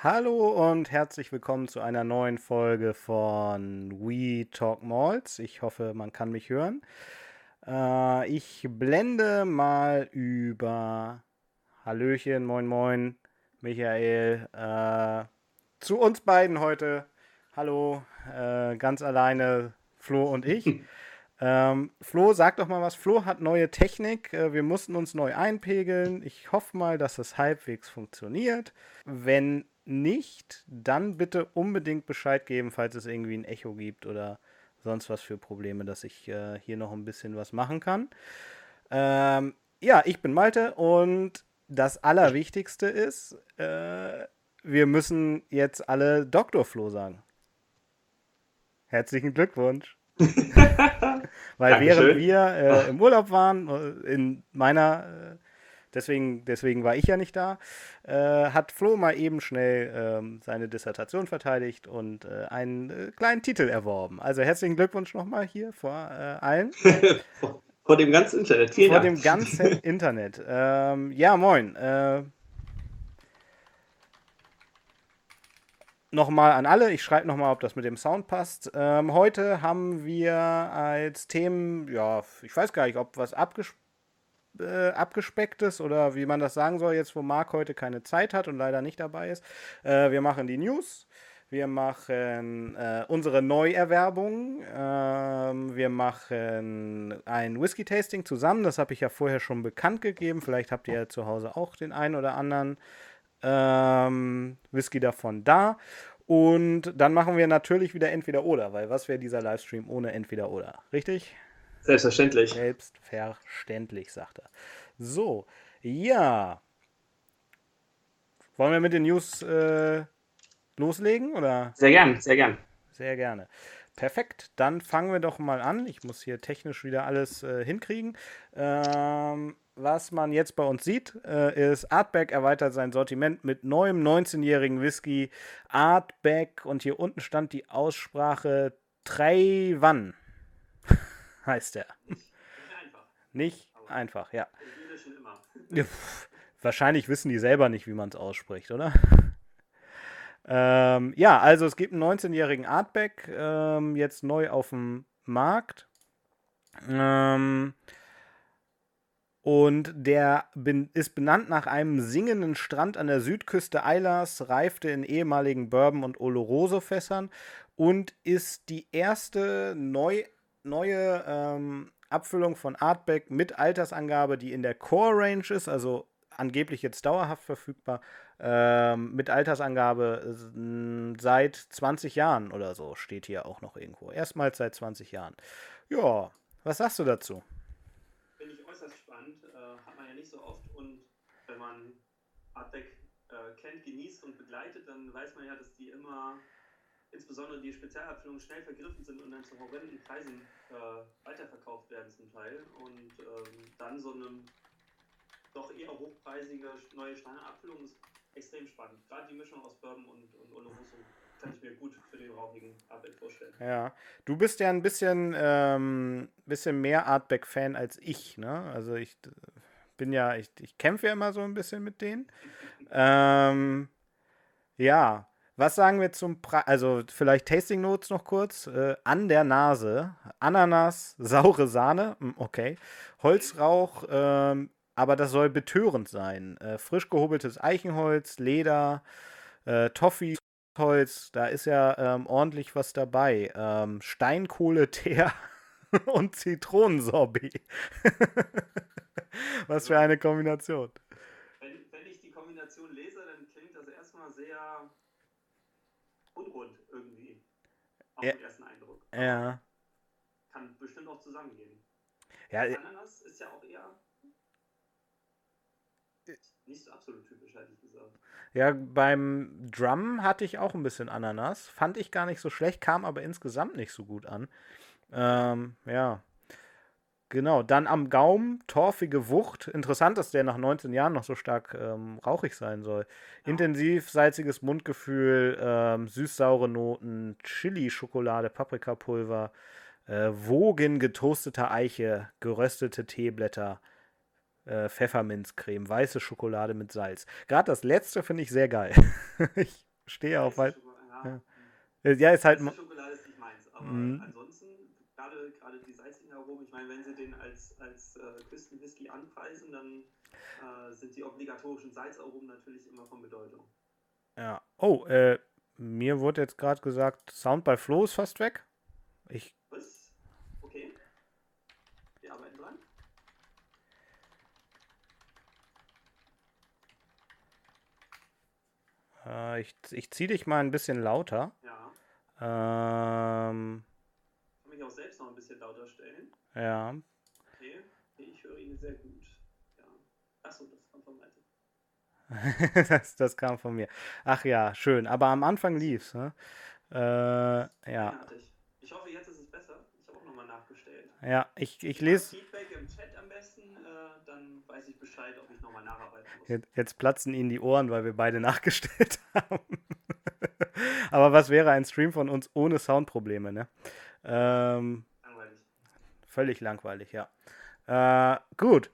Hallo und herzlich willkommen zu einer neuen Folge von We Talk Malls. Ich hoffe, man kann mich hören. Äh, ich blende mal über Hallöchen, moin moin, Michael, äh, zu uns beiden heute. Hallo, äh, ganz alleine Flo und ich. Ähm, Flo, sag doch mal was. Flo hat neue Technik. Äh, wir mussten uns neu einpegeln. Ich hoffe mal, dass es halbwegs funktioniert. Wenn nicht, dann bitte unbedingt Bescheid geben, falls es irgendwie ein Echo gibt oder sonst was für Probleme, dass ich äh, hier noch ein bisschen was machen kann. Ähm, ja, ich bin Malte und das Allerwichtigste ist, äh, wir müssen jetzt alle Dr. Flo sagen. Herzlichen Glückwunsch. Weil Dankeschön. während wir äh, im Urlaub waren, äh, in meiner äh, deswegen, deswegen war ich ja nicht da, äh, hat Flo mal eben schnell ähm, seine Dissertation verteidigt und äh, einen äh, kleinen Titel erworben. Also herzlichen Glückwunsch nochmal hier vor äh, allen. vor dem ganzen Internet. Vielen vor Dank. dem ganzen Internet. Ähm, ja, moin. Äh, nochmal an alle, ich schreibe nochmal, ob das mit dem Sound passt. Ähm, heute haben wir als Themen, ja, ich weiß gar nicht, ob was abgesprochen äh, abgespecktes oder wie man das sagen soll, jetzt wo Marc heute keine Zeit hat und leider nicht dabei ist. Äh, wir machen die News. Wir machen äh, unsere Neuerwerbung. Ähm, wir machen ein Whisky-Tasting zusammen. Das habe ich ja vorher schon bekannt gegeben. Vielleicht habt ihr ja zu Hause auch den einen oder anderen ähm, Whisky davon da. Und dann machen wir natürlich wieder entweder oder, weil was wäre dieser Livestream ohne entweder oder? Richtig? Selbstverständlich. Selbstverständlich, sagt er. So, ja. Wollen wir mit den News äh, loslegen? Oder? Sehr gern, sehr gern. Sehr gerne. Perfekt, dann fangen wir doch mal an. Ich muss hier technisch wieder alles äh, hinkriegen. Ähm, was man jetzt bei uns sieht, äh, ist Artback erweitert sein Sortiment mit neuem 19-jährigen Whisky. Artback und hier unten stand die Aussprache Treiwan heißt er. Nicht, einfach. Nicht einfach, ja. ja wahrscheinlich wissen die selber nicht, wie man es ausspricht, oder? ähm, ja, also es gibt einen 19-jährigen Artback, ähm, jetzt neu auf dem Markt. Ähm, und der bin, ist benannt nach einem singenden Strand an der Südküste Eilers, reifte in ehemaligen Bourbon- und Oloroso-Fässern und ist die erste neu neue ähm, Abfüllung von Artback mit Altersangabe, die in der Core Range ist, also angeblich jetzt dauerhaft verfügbar, ähm, mit Altersangabe seit 20 Jahren oder so, steht hier auch noch irgendwo. Erstmals seit 20 Jahren. Ja, was sagst du dazu? Finde ich äußerst spannend, äh, hat man ja nicht so oft und wenn man Artback äh, kennt, genießt und begleitet, dann weiß man ja, dass die immer insbesondere die Spezialabfüllungen schnell vergriffen sind und dann zu horrenden Preisen äh, weiterverkauft werden zum Teil und ähm, dann so eine doch eher hochpreisige neue Standardabfüllung ist extrem spannend. Gerade die Mischung aus Bourbon und, und Oloroso kann ich mir gut für den rauchigen Artback vorstellen. Ja, du bist ja ein bisschen, ähm, bisschen mehr Artback-Fan als ich, ne? Also ich bin ja, ich, ich kämpfe ja immer so ein bisschen mit denen. ähm, ja, was sagen wir zum Preis? Also vielleicht Tasting Notes noch kurz. Äh, an der Nase. Ananas, saure Sahne. Hm, okay. Holzrauch, ähm, aber das soll betörend sein. Äh, frisch gehobeltes Eichenholz, Leder, äh, Toffee. Holz, da ist ja ähm, ordentlich was dabei. Ähm, Steinkohle, Teer und Zitronensorbet. was für eine Kombination. Wenn, wenn ich die Kombination lese, dann klingt das erstmal sehr unrund irgendwie. Auf ja. den ersten Eindruck. Ja. Kann bestimmt auch zusammengehen. Ja, Ananas ist ja auch eher nicht so absolut typisch, hätte ich gesagt. Ja, beim Drum hatte ich auch ein bisschen Ananas. Fand ich gar nicht so schlecht, kam aber insgesamt nicht so gut an. Ähm, ja. Genau, dann am Gaumen, torfige Wucht. Interessant, dass der nach 19 Jahren noch so stark ähm, rauchig sein soll. Ja. Intensiv salziges Mundgefühl, ähm, süß-saure Noten, Chili-Schokolade, Paprikapulver, äh, Wogen getoasteter Eiche, geröstete Teeblätter, äh, Pfefferminzcreme, weiße Schokolade mit Salz. Gerade das letzte finde ich sehr geil. ich stehe auf weiß. Ja. ja. ja, ist halt. Schokolade ist nicht meins, aber mhm. ansonsten, gerade, gerade die salzigen Aromen, ich meine, wenn sie den als, als äh, Küstenwhisky anpreisen, dann äh, sind die obligatorischen Salzaromen natürlich immer von Bedeutung. Ja. Oh, äh, mir wurde jetzt gerade gesagt, Sound bei Flo ist fast weg. Ich. Was? Okay. Wir arbeiten dran. Äh, ich ich ziehe dich mal ein bisschen lauter. Ja. Ähm. Mich auch selbst noch ein bisschen lauter stellen. Ja. Okay. Ich höre ihn sehr gut. Ja. Achso, das das, das kam von mir. Ach ja, schön. Aber am Anfang lief's. Ne? Äh, ja. Ich hoffe, jetzt ist es besser. Ich habe auch nochmal nachgestellt. Ja, ich, ich lese. Feedback im Chat am besten, äh, dann weiß ich Bescheid, ob ich nochmal nacharbeiten muss. Jetzt, jetzt, platzen Ihnen die Ohren, weil wir beide nachgestellt haben. Aber was wäre ein Stream von uns ohne Soundprobleme, ne? Ähm, langweilig. Völlig langweilig, ja. Äh, gut,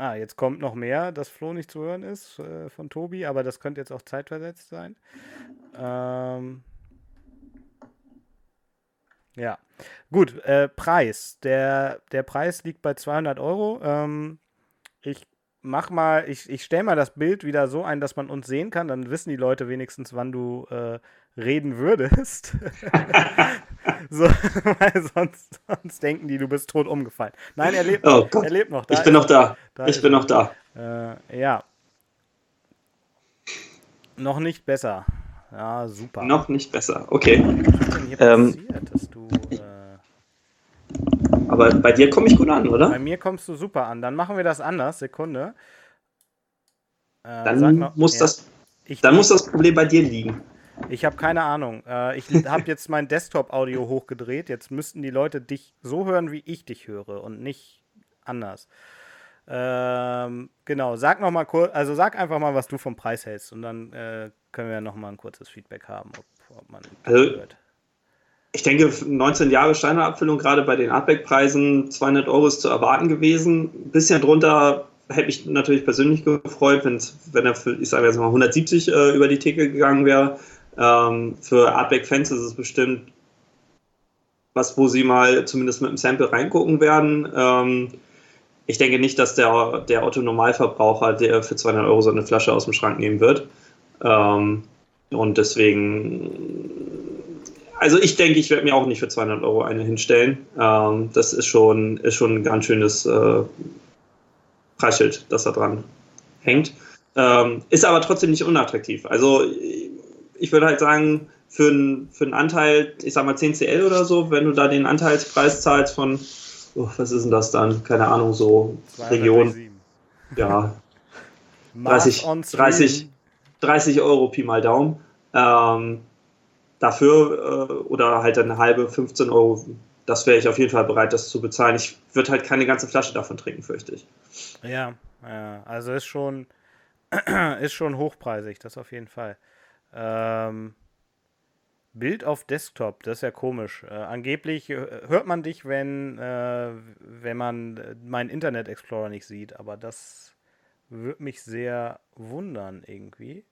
Ah, jetzt kommt noch mehr, dass Flo nicht zu hören ist äh, von Tobi, aber das könnte jetzt auch zeitversetzt sein. Ähm, ja, gut, äh, Preis. Der, der Preis liegt bei 200 Euro. Ähm, ich mach mal, ich, ich stelle mal das Bild wieder so ein, dass man uns sehen kann, dann wissen die Leute wenigstens, wann du äh, reden würdest. so, weil sonst, sonst, denken die, du bist tot umgefallen. Nein, er lebt, oh er lebt noch. Da ich bin noch da. da ich bin noch da. Äh, ja. Noch nicht besser. Ja, super. Noch nicht besser. Okay. Was ist denn hier ähm, passiert, dass du. Äh, aber bei dir komme ich gut an, oder? Bei mir kommst du super an. Dann machen wir das anders. Sekunde. Äh, dann mal, muss ja. das. Dann muss das Problem bei dir liegen. Ich habe keine Ahnung. Äh, ich habe jetzt mein Desktop-Audio hochgedreht. Jetzt müssten die Leute dich so hören, wie ich dich höre und nicht anders. Ähm, genau, sag noch mal kurz, also sag einfach mal, was du vom Preis hältst und dann äh, können wir noch mal ein kurzes Feedback haben, ob, ob man also, hört. Ich denke, 19 Jahre Steinerabfüllung, gerade bei den Artback-Preisen, 200 Euro ist zu erwarten gewesen. Ein bisschen drunter hätte mich natürlich persönlich gefreut, wenn er für, ich sage jetzt mal, 170 äh, über die Theke gegangen wäre. Ähm, für Artback-Fans ist es bestimmt was, wo sie mal zumindest mit dem Sample reingucken werden. Ähm, ich denke nicht, dass der, der Otto-Normalverbraucher, der für 200 Euro so eine Flasche aus dem Schrank nehmen wird. Ähm, und deswegen, also ich denke, ich werde mir auch nicht für 200 Euro eine hinstellen. Ähm, das ist schon, ist schon ein ganz schönes äh, Preisschild, das da dran hängt. Ähm, ist aber trotzdem nicht unattraktiv. Also ich würde halt sagen, für, ein, für einen Anteil, ich sag mal 10 CL oder so, wenn du da den Anteilspreis zahlst von, oh, was ist denn das dann? Keine Ahnung, so Region. Ja. 30, 30, 30 Euro Pi mal Daumen. Ähm, dafür äh, oder halt eine halbe 15 Euro, das wäre ich auf jeden Fall bereit, das zu bezahlen. Ich würde halt keine ganze Flasche davon trinken, fürchte ich. Ja, ja also ist schon, ist schon hochpreisig, das auf jeden Fall. Ähm, Bild auf Desktop, das ist ja komisch. Äh, angeblich hört man dich, wenn, äh, wenn man äh, meinen Internet Explorer nicht sieht, aber das würde mich sehr wundern irgendwie.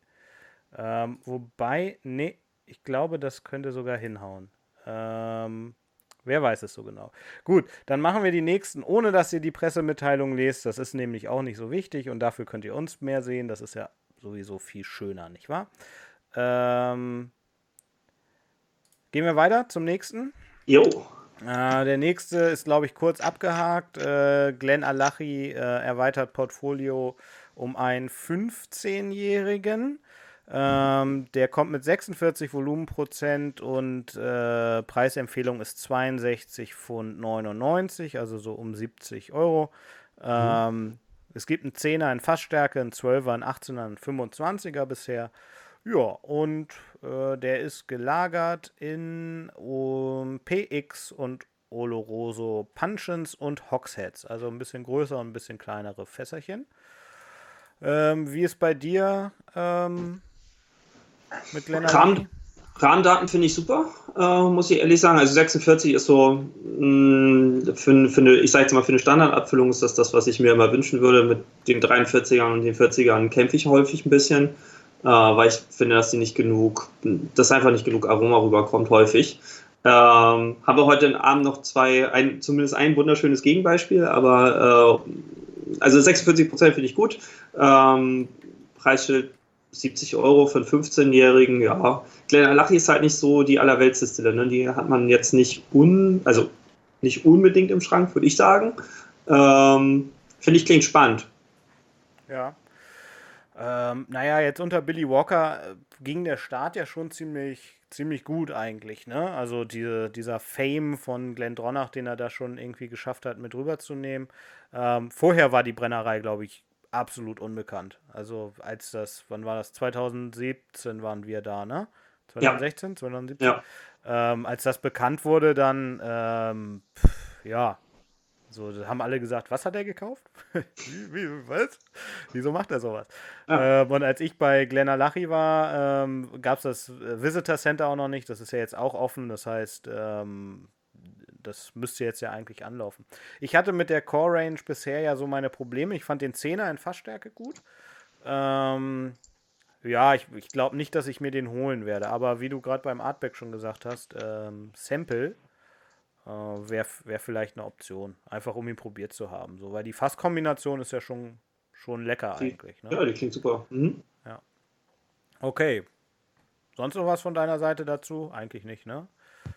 Ähm, wobei, nee, ich glaube, das könnte sogar hinhauen. Ähm, wer weiß es so genau. Gut, dann machen wir die nächsten, ohne dass ihr die Pressemitteilung lest. Das ist nämlich auch nicht so wichtig und dafür könnt ihr uns mehr sehen. Das ist ja sowieso viel schöner, nicht wahr? Ähm, gehen wir weiter zum nächsten. Jo. Äh, der nächste ist, glaube ich, kurz abgehakt. Äh, Glenn Alachi äh, erweitert Portfolio um einen 15-Jährigen. Ähm, der kommt mit 46 Volumenprozent und äh, Preisempfehlung ist 62 Pfund 99, also so um 70 Euro. Ähm, mhm. Es gibt einen 10er in Fassstärke, einen 12er, einen 18er, einen 25er bisher. Ja, und äh, der ist gelagert in um, PX und Oloroso Puncheons und Hogsheads. Also ein bisschen größer und ein bisschen kleinere Fässerchen. Ähm, wie ist bei dir ähm, mit Glenn kam, Rahmendaten finde ich super, äh, muss ich ehrlich sagen. Also 46 ist so, mh, mm, für, für eine, ich sage jetzt mal, für eine Standardabfüllung ist das das, was ich mir immer wünschen würde. Mit den 43ern und den 40ern kämpfe ich häufig ein bisschen, weil ich finde, dass die nicht genug, dass einfach nicht genug Aroma rüberkommt häufig. Ähm, haben heute Abend noch zwei, ein, zumindest ein wunderschönes Gegenbeispiel, aber äh, also 46 Prozent finde ich gut. Ähm, Preisschild 70 Euro für einen 15-Jährigen, ja. Glenallachie ist halt nicht so die Allerweltsdistille, ne? Die hat man jetzt nicht un, also nicht unbedingt im Schrank, würde ich sagen. Ähm, Finde ich klingt spannend. Ja. Ähm, naja, jetzt unter Billy Walker äh, ging der Start ja schon ziemlich, ziemlich gut eigentlich, ne? Also diese, dieser Fame von Glenn Dronach, den er da schon irgendwie geschafft hat, mit rüberzunehmen. Ähm, vorher war die Brennerei, glaube ich, absolut unbekannt. Also als das, wann war das? 2017 waren wir da, ne? 2016, ja. 2017? Ja. Ähm, als das bekannt wurde, dann, ähm, pff, ja, so haben alle gesagt, was hat er gekauft? wie, wie, was? Wieso macht er sowas? Ja. Ähm, und als ich bei Glenalachi war, ähm, gab es das Visitor Center auch noch nicht. Das ist ja jetzt auch offen. Das heißt, ähm, das müsste jetzt ja eigentlich anlaufen. Ich hatte mit der Core Range bisher ja so meine Probleme. Ich fand den 10er in Fassstärke gut. Ähm, ja, ich, ich glaube nicht, dass ich mir den holen werde. Aber wie du gerade beim Artback schon gesagt hast, ähm, Sample äh, wäre wär vielleicht eine Option. Einfach um ihn probiert zu haben. So, weil die Fasskombination ist ja schon, schon lecker die, eigentlich. Ne? Ja, die klingt super. Mhm. Ja. Okay. Sonst noch was von deiner Seite dazu? Eigentlich nicht, ne?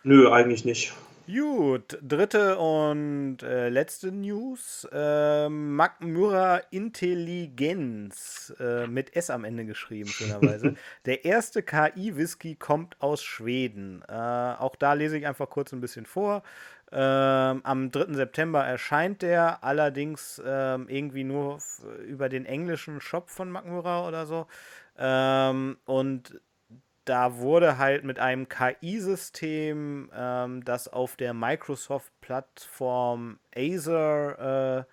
Nö, eigentlich nicht. Gut, dritte und äh, letzte News. Ähm, Magmura Intelligenz äh, mit S am Ende geschrieben, schönerweise. Der erste KI-Whisky kommt aus Schweden. Äh, auch da lese ich einfach kurz ein bisschen vor. Ähm, am 3. September erscheint der, allerdings ähm, irgendwie nur über den englischen Shop von Magmura oder so. Ähm, und da wurde halt mit einem KI-System, ähm, das auf der Microsoft-Plattform Acer äh,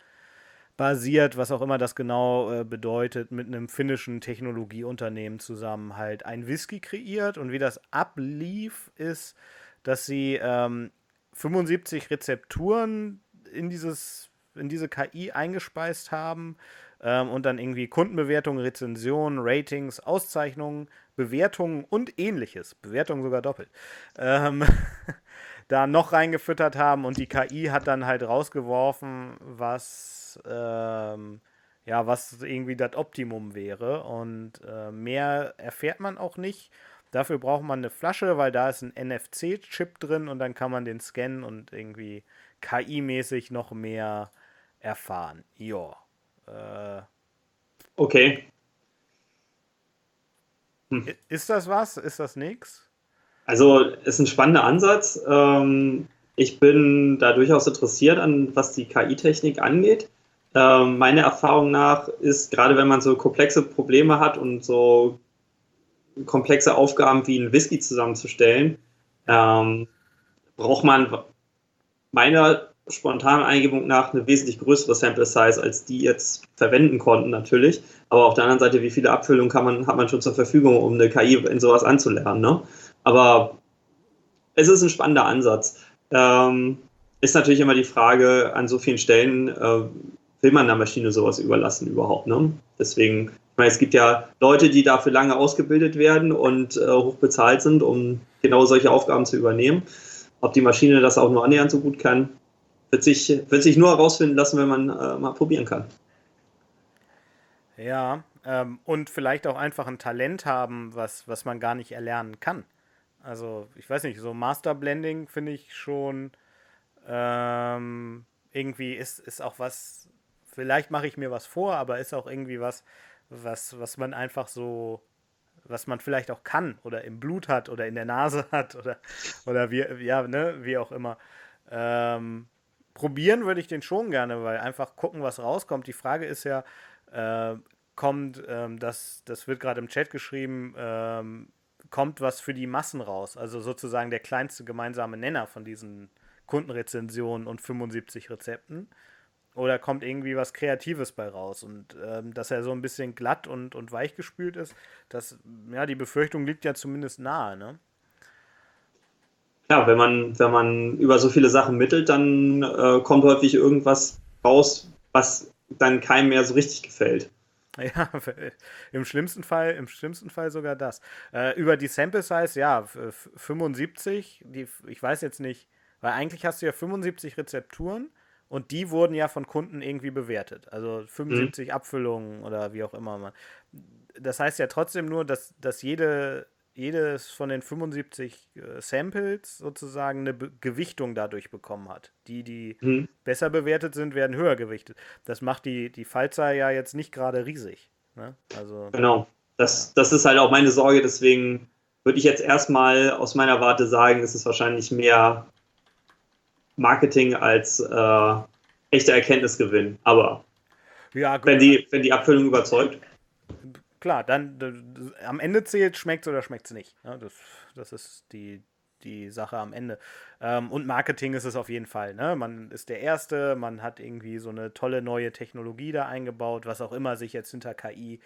basiert, was auch immer das genau äh, bedeutet, mit einem finnischen Technologieunternehmen zusammen halt ein Whisky kreiert. Und wie das ablief, ist, dass sie ähm, 75 Rezepturen in, dieses, in diese KI eingespeist haben ähm, und dann irgendwie Kundenbewertungen, Rezensionen, Ratings, Auszeichnungen Bewertungen und ähnliches, Bewertungen sogar doppelt, ähm, da noch reingefüttert haben und die KI hat dann halt rausgeworfen, was, ähm, ja, was irgendwie das Optimum wäre und äh, mehr erfährt man auch nicht. Dafür braucht man eine Flasche, weil da ist ein NFC-Chip drin und dann kann man den scannen und irgendwie KI-mäßig noch mehr erfahren. Ja. Äh, okay. Hm. Ist das was? Ist das nichts? Also ist ein spannender Ansatz. Ähm, ich bin da durchaus interessiert an, was die KI-Technik angeht. Ähm, meiner Erfahrung nach ist, gerade wenn man so komplexe Probleme hat und so komplexe Aufgaben wie ein Whisky zusammenzustellen, ähm, braucht man meiner spontanen Eingebung nach eine wesentlich größere Sample Size, als die jetzt verwenden konnten natürlich. Aber auf der anderen Seite, wie viele Abfüllungen kann man, hat man schon zur Verfügung, um eine KI in sowas anzulernen. Ne? Aber es ist ein spannender Ansatz. Ähm, ist natürlich immer die Frage, an so vielen Stellen äh, will man der Maschine sowas überlassen überhaupt. Ne? Deswegen, ich meine, es gibt ja Leute, die dafür lange ausgebildet werden und äh, hoch bezahlt sind, um genau solche Aufgaben zu übernehmen. Ob die Maschine das auch nur annähernd so gut kann, wird sich, wird sich nur herausfinden lassen, wenn man äh, mal probieren kann. Ja, ähm, und vielleicht auch einfach ein Talent haben, was, was man gar nicht erlernen kann. Also, ich weiß nicht, so Masterblending finde ich schon ähm, irgendwie ist, ist auch was, vielleicht mache ich mir was vor, aber ist auch irgendwie was, was, was man einfach so, was man vielleicht auch kann oder im Blut hat oder in der Nase hat oder, oder wie, ja, ne, wie auch immer. Ähm, probieren würde ich den schon gerne, weil einfach gucken, was rauskommt. Die Frage ist ja, äh, kommt, ähm, das, das wird gerade im Chat geschrieben, ähm, kommt was für die Massen raus. Also sozusagen der kleinste gemeinsame Nenner von diesen Kundenrezensionen und 75 Rezepten. Oder kommt irgendwie was Kreatives bei raus? Und ähm, dass er so ein bisschen glatt und, und weich gespült ist, das, ja, die Befürchtung liegt ja zumindest nahe, ne? Ja, wenn man, wenn man über so viele Sachen mittelt, dann äh, kommt häufig irgendwas raus, was dann keinem mehr so richtig gefällt. Ja, im schlimmsten Fall, im schlimmsten Fall sogar das. Äh, über die Sample Size, ja, 75, die, ich weiß jetzt nicht, weil eigentlich hast du ja 75 Rezepturen und die wurden ja von Kunden irgendwie bewertet. Also 75 mhm. Abfüllungen oder wie auch immer. Das heißt ja trotzdem nur, dass, dass jede jedes von den 75 äh, Samples sozusagen eine Be Gewichtung dadurch bekommen hat. Die, die mhm. besser bewertet sind, werden höher gewichtet. Das macht die, die Fallzahl ja jetzt nicht gerade riesig. Ne? Also, genau. Das, das ist halt auch meine Sorge, deswegen würde ich jetzt erstmal aus meiner Warte sagen, es ist wahrscheinlich mehr Marketing als äh, echter Erkenntnisgewinn. Aber ja, wenn, die, wenn die Abfüllung überzeugt klar, dann am Ende zählt, schmeckt es oder schmeckt es nicht. Ja, das, das ist die, die Sache am Ende. Ähm, und Marketing ist es auf jeden Fall. Ne? Man ist der Erste, man hat irgendwie so eine tolle neue Technologie da eingebaut, was auch immer sich jetzt hinter KI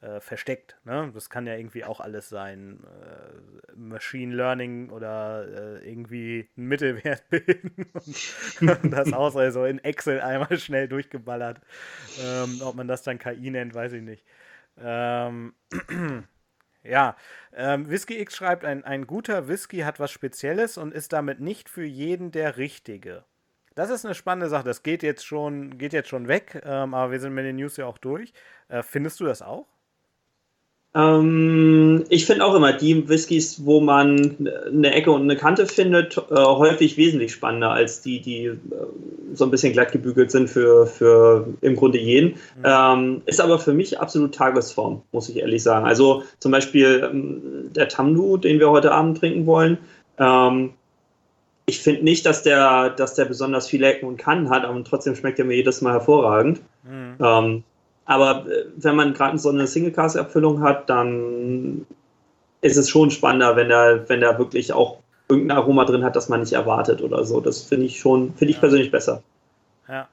äh, versteckt. Ne? Das kann ja irgendwie auch alles sein. Äh, Machine Learning oder äh, irgendwie einen Mittelwert bilden und, und das aus, also in Excel einmal schnell durchgeballert. Ähm, ob man das dann KI nennt, weiß ich nicht. Ähm, ja, ähm, Whisky X schreibt, ein, ein guter Whisky hat was Spezielles und ist damit nicht für jeden der richtige. Das ist eine spannende Sache. Das geht jetzt schon, geht jetzt schon weg, ähm, aber wir sind mit den News ja auch durch. Äh, findest du das auch? Ähm, ich finde auch immer die Whiskys, wo man eine Ecke und eine Kante findet, äh, häufig wesentlich spannender als die, die äh, so ein bisschen glatt gebügelt sind für, für im Grunde jeden. Mhm. Ähm, ist aber für mich absolut Tagesform, muss ich ehrlich sagen. Also zum Beispiel ähm, der Tamdu, den wir heute Abend trinken wollen. Ähm, ich finde nicht, dass der, dass der besonders viele Ecken und Kanten hat, aber trotzdem schmeckt er mir jedes Mal hervorragend. Mhm. Aber äh, wenn man gerade so eine Single-Cast-Abfüllung hat, dann ist es schon spannender, wenn da, wenn da wirklich auch irgendein Aroma drin hat, das man nicht erwartet oder so. Das finde ich schon, finde ich ja. persönlich besser. Ja.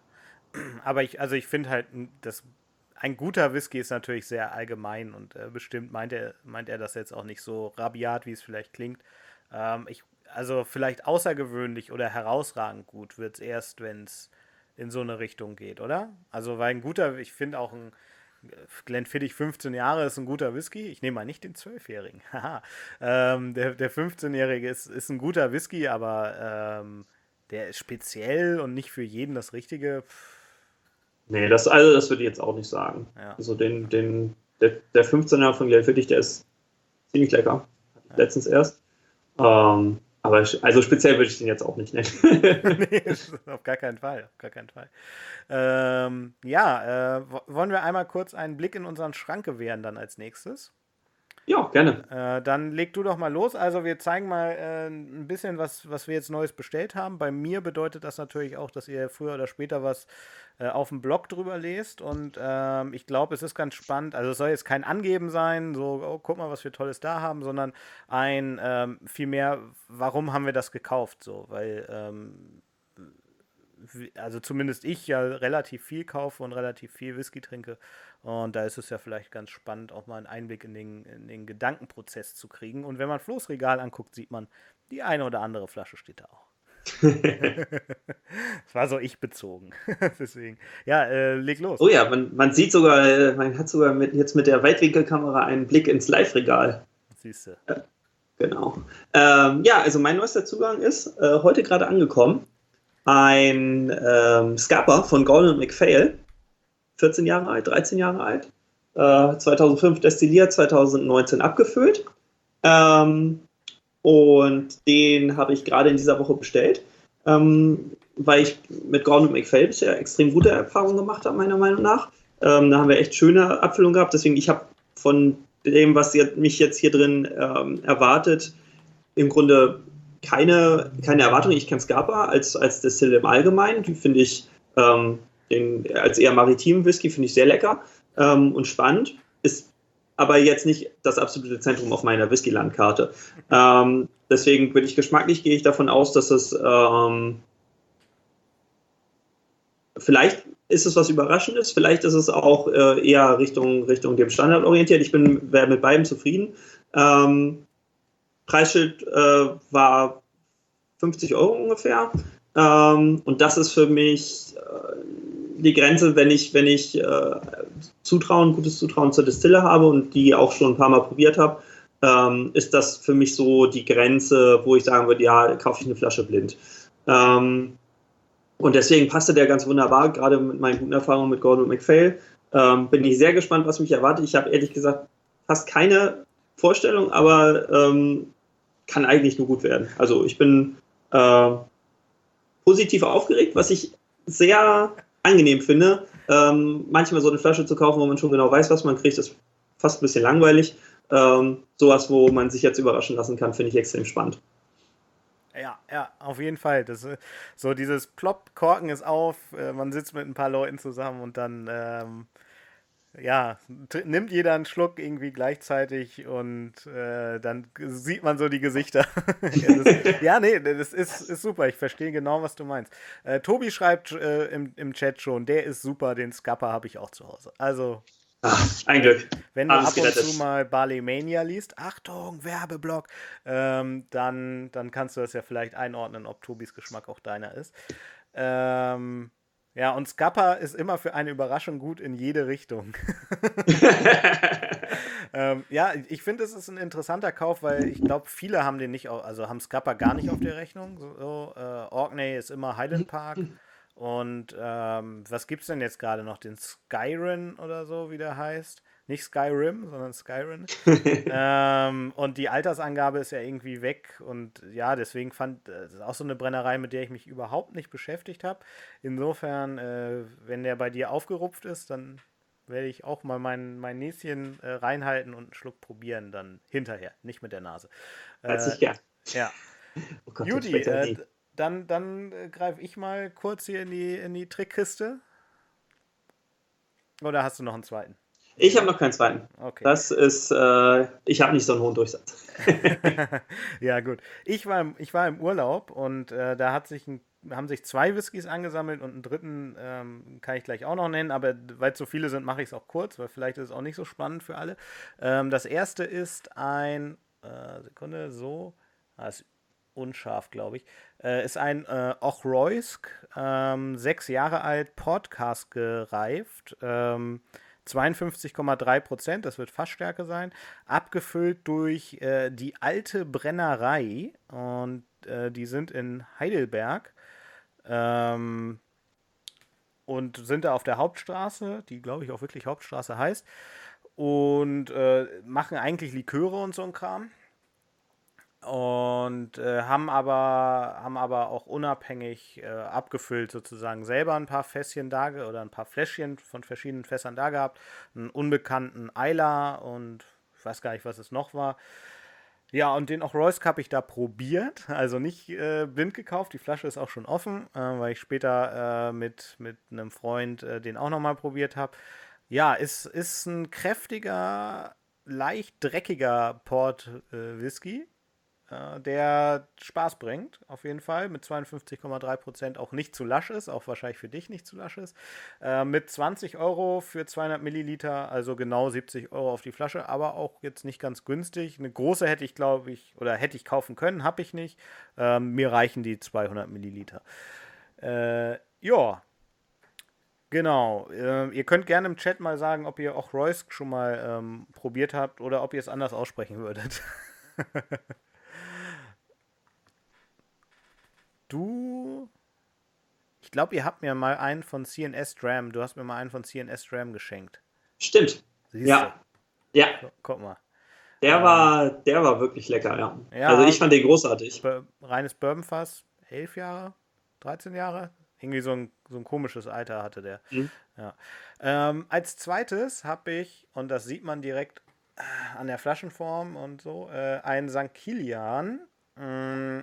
Aber ich, also ich finde halt, dass ein guter Whisky ist natürlich sehr allgemein und äh, bestimmt meint er, meint er das jetzt auch nicht so rabiat, wie es vielleicht klingt. Ähm, ich, also vielleicht außergewöhnlich oder herausragend gut wird es erst, wenn es in so eine Richtung geht, oder? Also, weil ein guter, ich finde auch ein Glenfiddich 15 Jahre ist ein guter Whisky. Ich nehme mal nicht den 12-Jährigen. ähm, der der 15-Jährige ist, ist ein guter Whisky, aber ähm, der ist speziell und nicht für jeden das Richtige. Nee, das, also das würde ich jetzt auch nicht sagen. Ja. Also den, den, der, der 15er von Glenfiddich, der ist ziemlich lecker. Ja. Letztens erst. Ähm, aber also speziell würde ich den jetzt auch nicht nennen. nee, auf gar keinen Fall, auf gar keinen Fall. Ähm, ja, äh, wollen wir einmal kurz einen Blick in unseren Schrank gewähren dann als nächstes? Ja, gerne. Äh, dann leg du doch mal los. Also wir zeigen mal äh, ein bisschen, was, was wir jetzt Neues bestellt haben. Bei mir bedeutet das natürlich auch, dass ihr früher oder später was äh, auf dem Blog drüber lest. Und ähm, ich glaube, es ist ganz spannend. Also es soll jetzt kein Angeben sein, so, oh, guck mal, was wir Tolles da haben, sondern ein ähm, vielmehr, warum haben wir das gekauft? So, weil ähm, also zumindest ich ja relativ viel kaufe und relativ viel Whisky trinke. Und da ist es ja vielleicht ganz spannend, auch mal einen Einblick in den, in den Gedankenprozess zu kriegen. Und wenn man Flo's Regal anguckt, sieht man, die eine oder andere Flasche steht da auch. das war so ich bezogen. Deswegen. Ja, äh, leg los. Oh ja, man, man sieht sogar, äh, man hat sogar mit, jetzt mit der Weitwinkelkamera einen Blick ins Live-Regal. Siehst du. Ja, genau. Ähm, ja, also mein neuester Zugang ist äh, heute gerade angekommen ein ähm, Scapper von Gordon MacPhail, 14 Jahre alt, 13 Jahre alt, äh, 2005 destilliert, 2019 abgefüllt. Ähm, und den habe ich gerade in dieser Woche bestellt, ähm, weil ich mit Gordon MacPhail bisher extrem gute Erfahrungen gemacht habe, meiner Meinung nach. Ähm, da haben wir echt schöne Abfüllungen gehabt, deswegen ich habe von dem, was mich jetzt hier drin ähm, erwartet, im Grunde keine, keine Erwartung. Ich kenne Scapa als, als Destill im Allgemeinen. Die finde ich ähm, den, als eher maritimen Whisky finde ich sehr lecker ähm, und spannend. Ist aber jetzt nicht das absolute Zentrum auf meiner Whisky-Landkarte. Ähm, deswegen bin ich geschmacklich, gehe ich davon aus, dass es ähm, vielleicht ist es was Überraschendes, vielleicht ist es auch äh, eher Richtung, Richtung dem Standard orientiert. Ich bin mit beidem zufrieden. Ähm, Preisschild äh, war 50 Euro ungefähr. Ähm, und das ist für mich äh, die Grenze, wenn ich, wenn ich äh, Zutrauen, gutes Zutrauen zur Distille habe und die auch schon ein paar Mal probiert habe, ähm, ist das für mich so die Grenze, wo ich sagen würde, ja, kaufe ich eine Flasche blind. Ähm, und deswegen passte der ganz wunderbar, gerade mit meinen guten Erfahrungen mit Gordon McPhail. Ähm, bin ich sehr gespannt, was mich erwartet. Ich habe ehrlich gesagt fast keine Vorstellung, aber ähm, kann eigentlich nur gut werden. Also ich bin äh, positiv aufgeregt, was ich sehr angenehm finde. Ähm, manchmal so eine Flasche zu kaufen, wo man schon genau weiß, was man kriegt, ist fast ein bisschen langweilig. Ähm, sowas, wo man sich jetzt überraschen lassen kann, finde ich extrem spannend. Ja, ja, auf jeden Fall. Das, äh, so dieses Plop, Korken ist auf, äh, man sitzt mit ein paar Leuten zusammen und dann ähm, ja, nimmt jeder einen Schluck irgendwie gleichzeitig und äh, dann sieht man so die Gesichter. ja, das, ja, nee, das ist, ist super. Ich verstehe genau, was du meinst. Äh, Tobi schreibt äh, im, im Chat schon, der ist super, den Scupper habe ich auch zu Hause. Also. Ach, ein Glück. Wenn du Alles ab und gerettet. zu mal Barley Mania liest, Achtung, Werbeblock, ähm, dann, dann kannst du das ja vielleicht einordnen, ob Tobis Geschmack auch deiner ist. Ähm, ja, und Scappa ist immer für eine Überraschung gut in jede Richtung. ähm, ja, ich finde, es ist ein interessanter Kauf, weil ich glaube, viele haben den nicht, also haben Scappa gar nicht auf der Rechnung. So, äh, Orkney ist immer Highland Park. Und ähm, was es denn jetzt gerade noch? Den Skyrim oder so, wie der heißt nicht Skyrim, sondern Skyrim. ähm, und die Altersangabe ist ja irgendwie weg. Und ja, deswegen fand das ist auch so eine Brennerei, mit der ich mich überhaupt nicht beschäftigt habe. Insofern, äh, wenn der bei dir aufgerupft ist, dann werde ich auch mal mein, mein Näschen äh, reinhalten und einen Schluck probieren, dann hinterher, nicht mit der Nase. Äh, gern. Ja. Oh Gott, Judy, äh, dann, dann äh, greife ich mal kurz hier in die, in die Trickkiste. Oder hast du noch einen zweiten? Ich habe noch keinen zweiten. Okay. Das ist, äh, ich habe nicht so einen hohen Durchsatz. ja, gut. Ich war im, ich war im Urlaub und äh, da hat sich ein, haben sich zwei Whiskys angesammelt und einen dritten ähm, kann ich gleich auch noch nennen, aber weil es so viele sind, mache ich es auch kurz, weil vielleicht ist es auch nicht so spannend für alle. Ähm, das erste ist ein, äh, Sekunde, so, ah, ist unscharf, glaube ich, äh, ist ein äh, Ochroysk, ähm, sechs Jahre alt, Podcast gereift. Ähm, 52,3 Prozent, das wird Fassstärke sein, abgefüllt durch äh, die alte Brennerei und äh, die sind in Heidelberg ähm, und sind da auf der Hauptstraße, die glaube ich auch wirklich Hauptstraße heißt und äh, machen eigentlich Liköre und so ein Kram und äh, haben aber haben aber auch unabhängig äh, abgefüllt sozusagen selber ein paar Fässchen da oder ein paar Fläschchen von verschiedenen Fässern da gehabt, einen unbekannten Eiler und ich weiß gar nicht, was es noch war. Ja, und den auch Royce habe ich da probiert, also nicht äh, blind gekauft. Die Flasche ist auch schon offen, äh, weil ich später äh, mit, mit einem Freund äh, den auch nochmal probiert habe. Ja, es ist ein kräftiger, leicht dreckiger Port Whisky der Spaß bringt, auf jeden Fall. Mit 52,3% auch nicht zu lasch ist, auch wahrscheinlich für dich nicht zu lasch ist. Äh, mit 20 Euro für 200 Milliliter, also genau 70 Euro auf die Flasche, aber auch jetzt nicht ganz günstig. Eine große hätte ich, glaube ich, oder hätte ich kaufen können, habe ich nicht. Ähm, mir reichen die 200 Milliliter. Äh, ja, Genau. Äh, ihr könnt gerne im Chat mal sagen, ob ihr auch Royce schon mal ähm, probiert habt oder ob ihr es anders aussprechen würdet. du. Ich glaube, ihr habt mir mal einen von CNS Dram. Du hast mir mal einen von CNS Dram geschenkt. Stimmt. Siehst ja. Du? Ja. Guck mal. Der ähm, war, der war wirklich lecker, ja. ja also ich fand den großartig. Reines Bourbonfass, elf Jahre, 13 Jahre. Irgendwie so ein, so ein komisches Alter hatte der. Mhm. Ja. Ähm, als zweites habe ich, und das sieht man direkt äh, an der Flaschenform und so, äh, ein St. Kilian. Mm,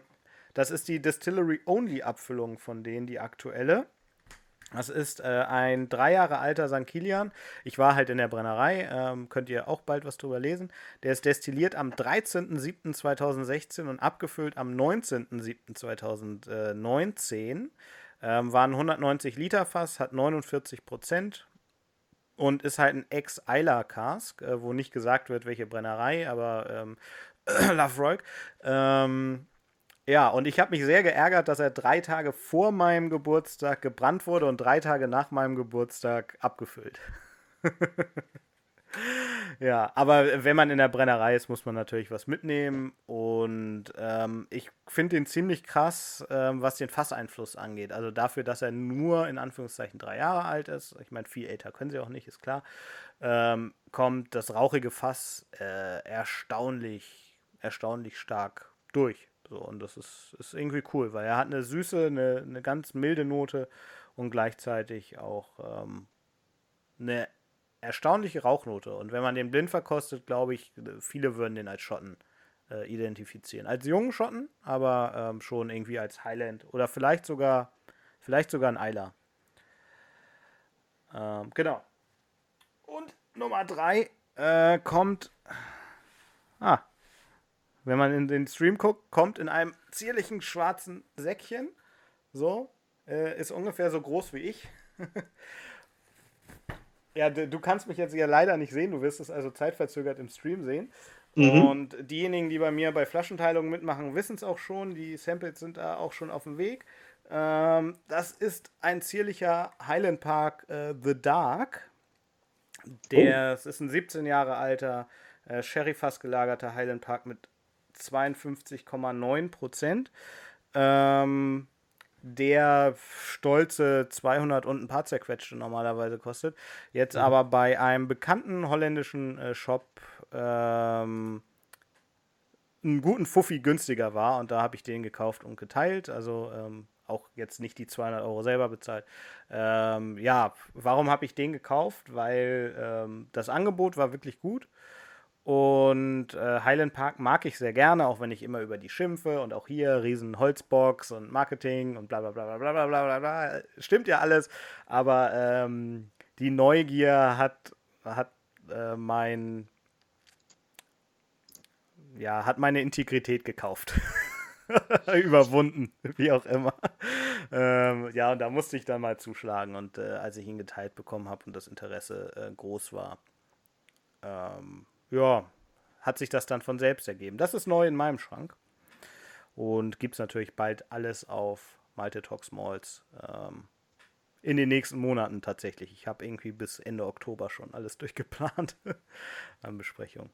das ist die Distillery-Only-Abfüllung von denen, die aktuelle. Das ist äh, ein drei Jahre alter St. Kilian. Ich war halt in der Brennerei, ähm, könnt ihr auch bald was drüber lesen. Der ist destilliert am 13.07.2016 und abgefüllt am 19.07.2019. Ähm, waren 190 Liter Fass, hat 49 Prozent und ist halt ein Ex-Eiler-Cask, äh, wo nicht gesagt wird, welche Brennerei, aber ähm, Lafroig. Ähm, Ja, und ich habe mich sehr geärgert, dass er drei Tage vor meinem Geburtstag gebrannt wurde und drei Tage nach meinem Geburtstag abgefüllt. ja, aber wenn man in der Brennerei ist, muss man natürlich was mitnehmen. Und ähm, ich finde den ziemlich krass, ähm, was den Fasseinfluss angeht. Also dafür, dass er nur in Anführungszeichen drei Jahre alt ist. Ich meine, viel älter können sie auch nicht, ist klar. Ähm, kommt das rauchige Fass äh, erstaunlich, erstaunlich stark durch. So, und das ist, ist irgendwie cool, weil er hat eine süße, eine, eine ganz milde Note und gleichzeitig auch ähm, eine erstaunliche Rauchnote. Und wenn man den blind verkostet, glaube ich, viele würden den als Schotten äh, identifizieren. Als jungen Schotten, aber ähm, schon irgendwie als Highland oder vielleicht sogar, vielleicht sogar ein Eiler. Ähm, genau. Und Nummer drei äh, kommt. Ah. Wenn man in den Stream guckt, kommt in einem zierlichen schwarzen Säckchen. So. Äh, ist ungefähr so groß wie ich. Ja, du kannst mich jetzt ja leider nicht sehen, du wirst es also zeitverzögert im Stream sehen. Mhm. Und diejenigen, die bei mir bei Flaschenteilungen mitmachen, wissen es auch schon. Die Samples sind da auch schon auf dem Weg. Ähm, das ist ein zierlicher Highland Park äh, The Dark. Der oh. ist ein 17 Jahre alter äh, Sherry-Fass gelagerter Highland Park mit 52,9 Prozent. Ähm, der stolze 200 und ein paar zerquetschte normalerweise kostet. Jetzt mhm. aber bei einem bekannten holländischen äh, Shop ähm, einen guten Fuffi günstiger war und da habe ich den gekauft und geteilt. Also ähm, auch jetzt nicht die 200 Euro selber bezahlt. Ähm, ja, warum habe ich den gekauft? Weil ähm, das Angebot war wirklich gut. Und äh, Highland Park mag ich sehr gerne, auch wenn ich immer über die schimpfe und auch hier riesen Holzbox und Marketing und bla bla bla bla bla bla bla bla. Stimmt ja alles, aber ähm, die Neugier hat, hat äh, mein ja, hat meine Integrität gekauft. Überwunden, wie auch immer. Ähm, ja, und da musste ich dann mal zuschlagen. Und äh, als ich ihn geteilt bekommen habe und das Interesse äh, groß war, ähm, ja, hat sich das dann von selbst ergeben. Das ist neu in meinem Schrank. Und gibt es natürlich bald alles auf Malte Malls. Ähm, in den nächsten Monaten tatsächlich. Ich habe irgendwie bis Ende Oktober schon alles durchgeplant an Besprechungen.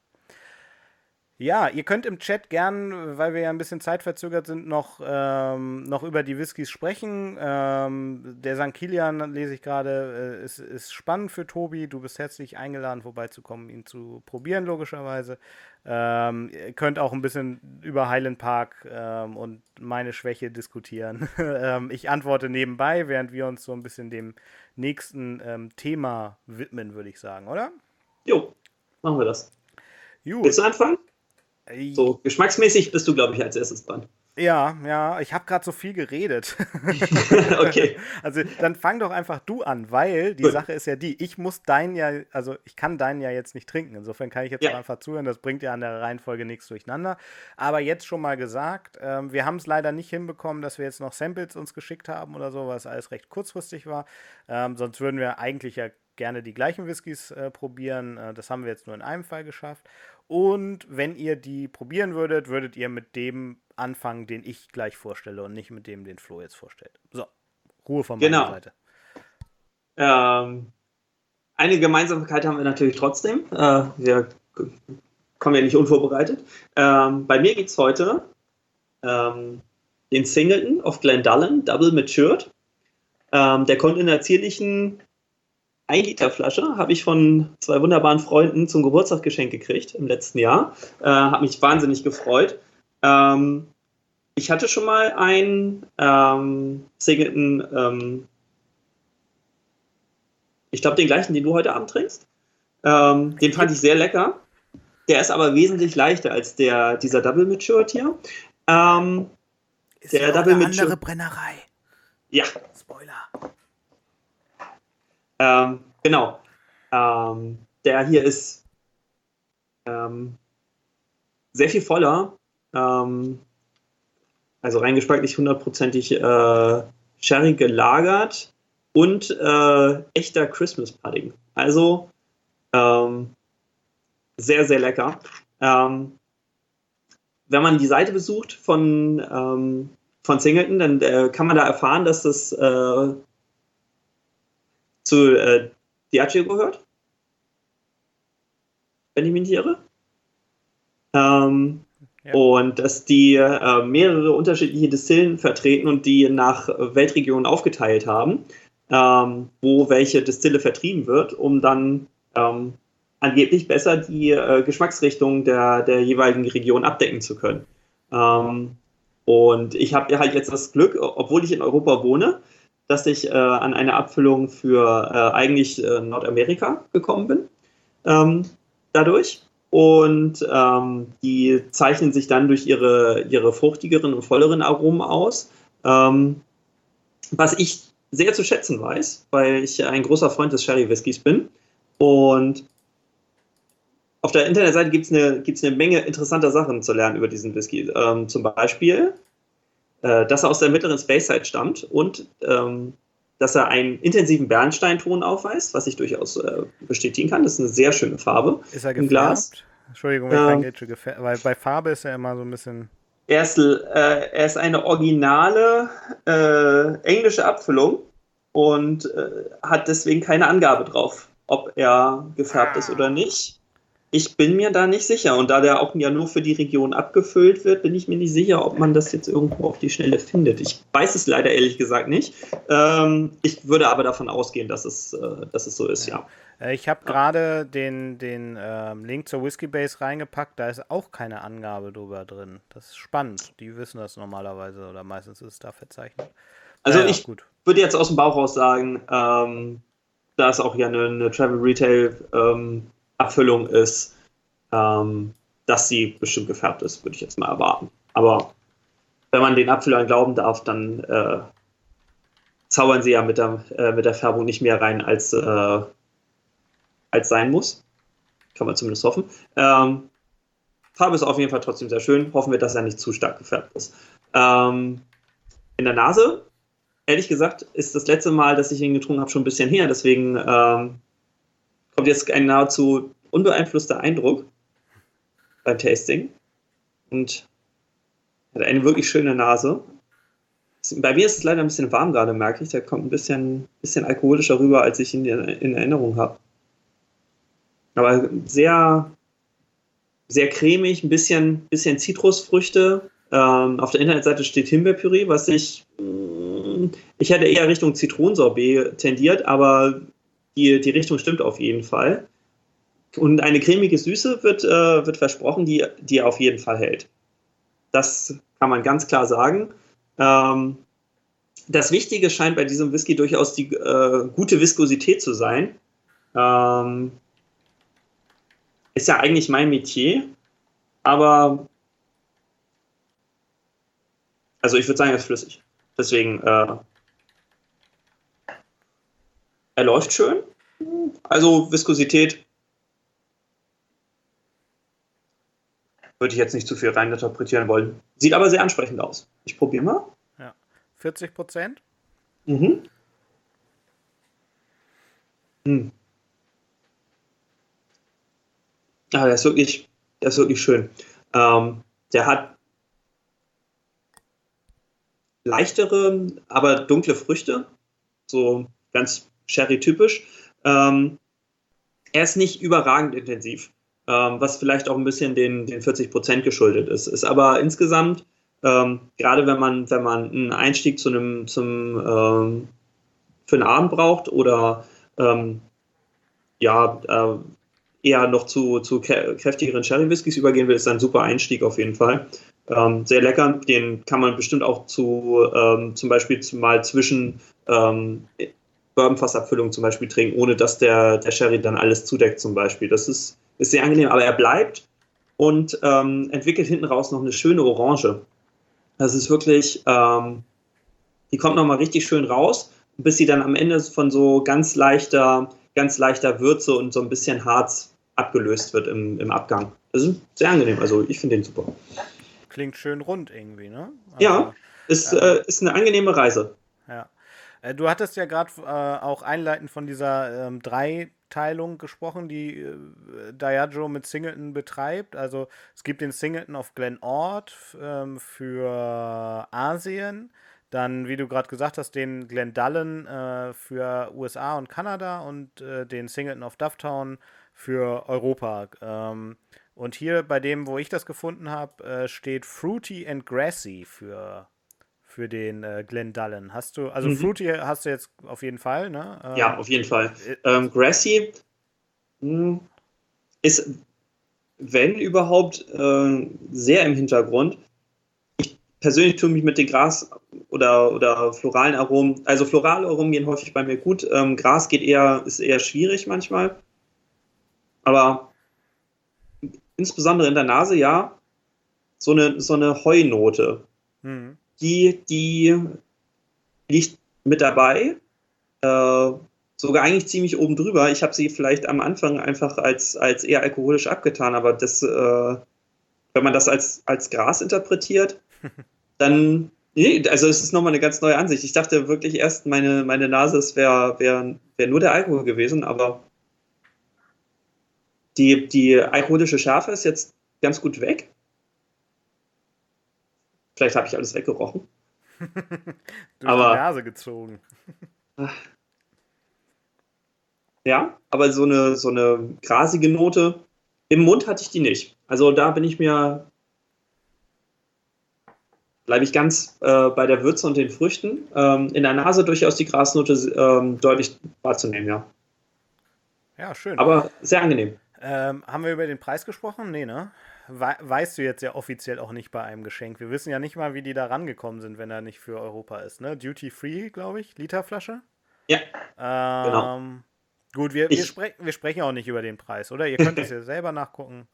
Ja, ihr könnt im Chat gern, weil wir ja ein bisschen zeitverzögert sind, noch, ähm, noch über die Whiskys sprechen. Ähm, der St. Kilian, lese ich gerade, äh, ist, ist spannend für Tobi. Du bist herzlich eingeladen, vorbeizukommen, ihn zu probieren, logischerweise. Ähm, ihr könnt auch ein bisschen über Highland Park ähm, und meine Schwäche diskutieren. Ähm, ich antworte nebenbei, während wir uns so ein bisschen dem nächsten ähm, Thema widmen, würde ich sagen, oder? Jo, machen wir das. Gut. Willst du anfangen? So, geschmacksmäßig bist du, glaube ich, als erstes dran. Ja, ja, ich habe gerade so viel geredet. okay. Also dann fang doch einfach du an, weil die Gut. Sache ist ja die, ich muss deinen ja, also ich kann deinen ja jetzt nicht trinken. Insofern kann ich jetzt ja. einfach zuhören, das bringt ja an der Reihenfolge nichts durcheinander. Aber jetzt schon mal gesagt, ähm, wir haben es leider nicht hinbekommen, dass wir jetzt noch Samples uns geschickt haben oder so, was alles recht kurzfristig war. Ähm, sonst würden wir eigentlich ja gerne die gleichen Whiskys äh, probieren. Äh, das haben wir jetzt nur in einem Fall geschafft. Und wenn ihr die probieren würdet, würdet ihr mit dem anfangen, den ich gleich vorstelle und nicht mit dem, den Flo jetzt vorstellt. So, Ruhe von meiner genau. Seite. Ähm, eine Gemeinsamkeit haben wir natürlich trotzdem. Äh, wir kommen ja nicht unvorbereitet. Ähm, bei mir gibt es heute ähm, den Singleton of Glendullen, Double Matured. Ähm, der kommt in der zierlichen 1 Liter Flasche habe ich von zwei wunderbaren Freunden zum Geburtstag geschenkt gekriegt im letzten Jahr. Äh, habe mich wahnsinnig gefreut. Ähm, ich hatte schon mal einen ähm, Singleton, ähm, ich glaube den gleichen, den du heute Abend trinkst. Ähm, den fand ich sehr lecker. Der ist aber wesentlich leichter als der, dieser Double Matured hier. Ähm, ist der ja Double eine Matured. andere Brennerei. Ja. Spoiler. Ähm, genau. Ähm, der hier ist ähm, sehr viel voller. Ähm, also reingespeichert nicht hundertprozentig äh, Sherry gelagert und äh, echter Christmas Pudding. Also ähm, sehr, sehr lecker. Ähm, wenn man die Seite besucht von, von Singleton, dann äh, kann man da erfahren, dass das äh, zu äh, Diageo gehört. Wenn ich mich nicht irre. Ähm, ja. Und dass die äh, mehrere unterschiedliche Distillen vertreten und die nach Weltregionen aufgeteilt haben, ähm, wo welche Distille vertrieben wird, um dann ähm, angeblich besser die äh, Geschmacksrichtung der, der jeweiligen Region abdecken zu können. Ähm, und ich habe halt jetzt das Glück, obwohl ich in Europa wohne, dass ich äh, an eine Abfüllung für äh, eigentlich äh, Nordamerika gekommen bin. Ähm, dadurch. Und ähm, die zeichnen sich dann durch ihre, ihre fruchtigeren und volleren Aromen aus. Ähm, was ich sehr zu schätzen weiß, weil ich ein großer Freund des Sherry Whiskys bin. Und auf der Internetseite gibt es eine, eine Menge interessanter Sachen zu lernen über diesen Whisky. Ähm, zum Beispiel, äh, dass er aus der mittleren Speyside stammt und ähm, dass er einen intensiven Bernsteinton aufweist, was ich durchaus äh, bestätigen kann. Das ist eine sehr schöne Farbe. Ist er gefärbt? Glas. Entschuldigung, wenn ich ähm, gefärbt, weil bei Farbe ist er immer so ein bisschen. Er ist, äh, er ist eine originale äh, englische Abfüllung und äh, hat deswegen keine Angabe drauf, ob er gefärbt ist oder nicht. Ich bin mir da nicht sicher. Und da der auch ja nur für die Region abgefüllt wird, bin ich mir nicht sicher, ob man das jetzt irgendwo auf die Schnelle findet. Ich weiß es leider ehrlich gesagt nicht. Ähm, ich würde aber davon ausgehen, dass es, äh, dass es so ist, ja. ja. Äh, ich habe gerade den, den ähm, Link zur Whiskey Base reingepackt, da ist auch keine Angabe drüber drin. Das ist spannend. Die wissen das normalerweise oder meistens ist es da verzeichnet. Also naja, ich gut. würde jetzt aus dem Bauch raus sagen, ähm, da ist auch ja eine, eine Travel Retail ähm, Abfüllung ist, ähm, dass sie bestimmt gefärbt ist, würde ich jetzt mal erwarten. Aber wenn man den Abfüllern glauben darf, dann äh, zaubern sie ja mit der, äh, mit der Färbung nicht mehr rein, als, äh, als sein muss. Kann man zumindest hoffen. Ähm, Farbe ist auf jeden Fall trotzdem sehr schön. Hoffen wir, dass er nicht zu stark gefärbt ist. Ähm, in der Nase, ehrlich gesagt, ist das letzte Mal, dass ich ihn getrunken habe, schon ein bisschen her. Deswegen ähm, kommt jetzt ein nahezu unbeeinflusster Eindruck beim Tasting und hat eine wirklich schöne Nase. Bei mir ist es leider ein bisschen warm gerade, merke ich. Der kommt ein bisschen, bisschen alkoholischer rüber, als ich ihn in Erinnerung habe. Aber sehr, sehr cremig, ein bisschen, bisschen Zitrusfrüchte. Ähm, auf der Internetseite steht Himbeerpüree, was ich. Mm, ich hätte eher Richtung Zitronensorbet tendiert, aber die, die Richtung stimmt auf jeden Fall. Und eine cremige Süße wird, äh, wird versprochen, die, die auf jeden Fall hält. Das kann man ganz klar sagen. Ähm, das Wichtige scheint bei diesem Whisky durchaus die äh, gute Viskosität zu sein. Ähm, ist ja eigentlich mein Metier, aber also ich würde sagen, er ist flüssig. Deswegen äh, er läuft schön. Also Viskosität würde ich jetzt nicht zu viel reininterpretieren wollen. Sieht aber sehr ansprechend aus. Ich probiere mal. Ja. 40 Prozent? Mhm. Hm. Ah, der ist wirklich, der ist wirklich schön. Ähm, der hat leichtere, aber dunkle Früchte. So ganz Sherry-typisch. Ähm, er ist nicht überragend intensiv, ähm, was vielleicht auch ein bisschen den, den 40 Prozent geschuldet ist. Ist aber insgesamt, ähm, gerade wenn man, wenn man einen Einstieg zu einem, zum, ähm, für einen Abend braucht oder ähm, ja, äh, eher noch zu, zu kräftigeren Sherry-Whiskys übergehen will, ist ein super Einstieg auf jeden Fall. Ähm, sehr lecker. Den kann man bestimmt auch zu ähm, zum Beispiel mal zwischen ähm, Bourbonfassabfüllung zum Beispiel trinken, ohne dass der, der Sherry dann alles zudeckt zum Beispiel. Das ist, ist sehr angenehm, aber er bleibt und ähm, entwickelt hinten raus noch eine schöne Orange. Das ist wirklich, ähm, die kommt nochmal richtig schön raus, bis sie dann am Ende von so ganz leichter, ganz leichter Würze und so ein bisschen Harz abgelöst wird im, im Abgang. Das ist sehr angenehm, also ich finde den super. Klingt schön rund irgendwie, ne? Also, ja, ist, ja. Äh, ist eine angenehme Reise. Äh, du hattest ja gerade äh, auch einleitend von dieser ähm, drei Aufteilung gesprochen, die äh, Diageo mit Singleton betreibt. Also es gibt den Singleton auf Glen Ord ähm, für Asien. Dann, wie du gerade gesagt hast, den Glendallen äh, für USA und Kanada und äh, den Singleton of Dufftown für Europa. Ähm, und hier bei dem, wo ich das gefunden habe, äh, steht Fruity and Grassy für, für den äh, Glendallen. Hast du, also mhm. Fruity hast du jetzt auf jeden Fall, ne? Ähm, ja, auf jeden Fall. Äh, ähm, Grassy mh, hm, ist, wenn überhaupt, äh, sehr im Hintergrund persönlich tue mich mit den Gras- oder, oder floralen Aromen, also florale Aromen gehen häufig bei mir gut. Ähm, Gras geht eher, ist eher schwierig manchmal. Aber insbesondere in der Nase, ja, so eine, so eine Heunote. Mhm. Die, die liegt mit dabei. Äh, sogar eigentlich ziemlich oben drüber. Ich habe sie vielleicht am Anfang einfach als, als eher alkoholisch abgetan, aber das, äh, wenn man das als, als Gras interpretiert, dann, nee, also es ist nochmal eine ganz neue Ansicht. Ich dachte wirklich erst, meine, meine Nase, es wäre wär, wär nur der Alkohol gewesen, aber die, die alkoholische Schärfe ist jetzt ganz gut weg. Vielleicht habe ich alles weggerochen. Durch aber, die Nase gezogen. ja, aber so eine, so eine grasige Note im Mund hatte ich die nicht. Also da bin ich mir bleibe ich ganz äh, bei der Würze und den Früchten. Ähm, in der Nase durchaus die Grasnote ähm, deutlich wahrzunehmen, ja. Ja, schön. Aber sehr angenehm. Ähm, haben wir über den Preis gesprochen? Nee, ne? We weißt du jetzt ja offiziell auch nicht bei einem Geschenk. Wir wissen ja nicht mal, wie die da rangekommen sind, wenn er nicht für Europa ist, ne? Duty Free, glaube ich, Literflasche. Ja. genau. Gut, wir, wir, spre wir sprechen auch nicht über den Preis, oder? Ihr könnt es ja selber nachgucken.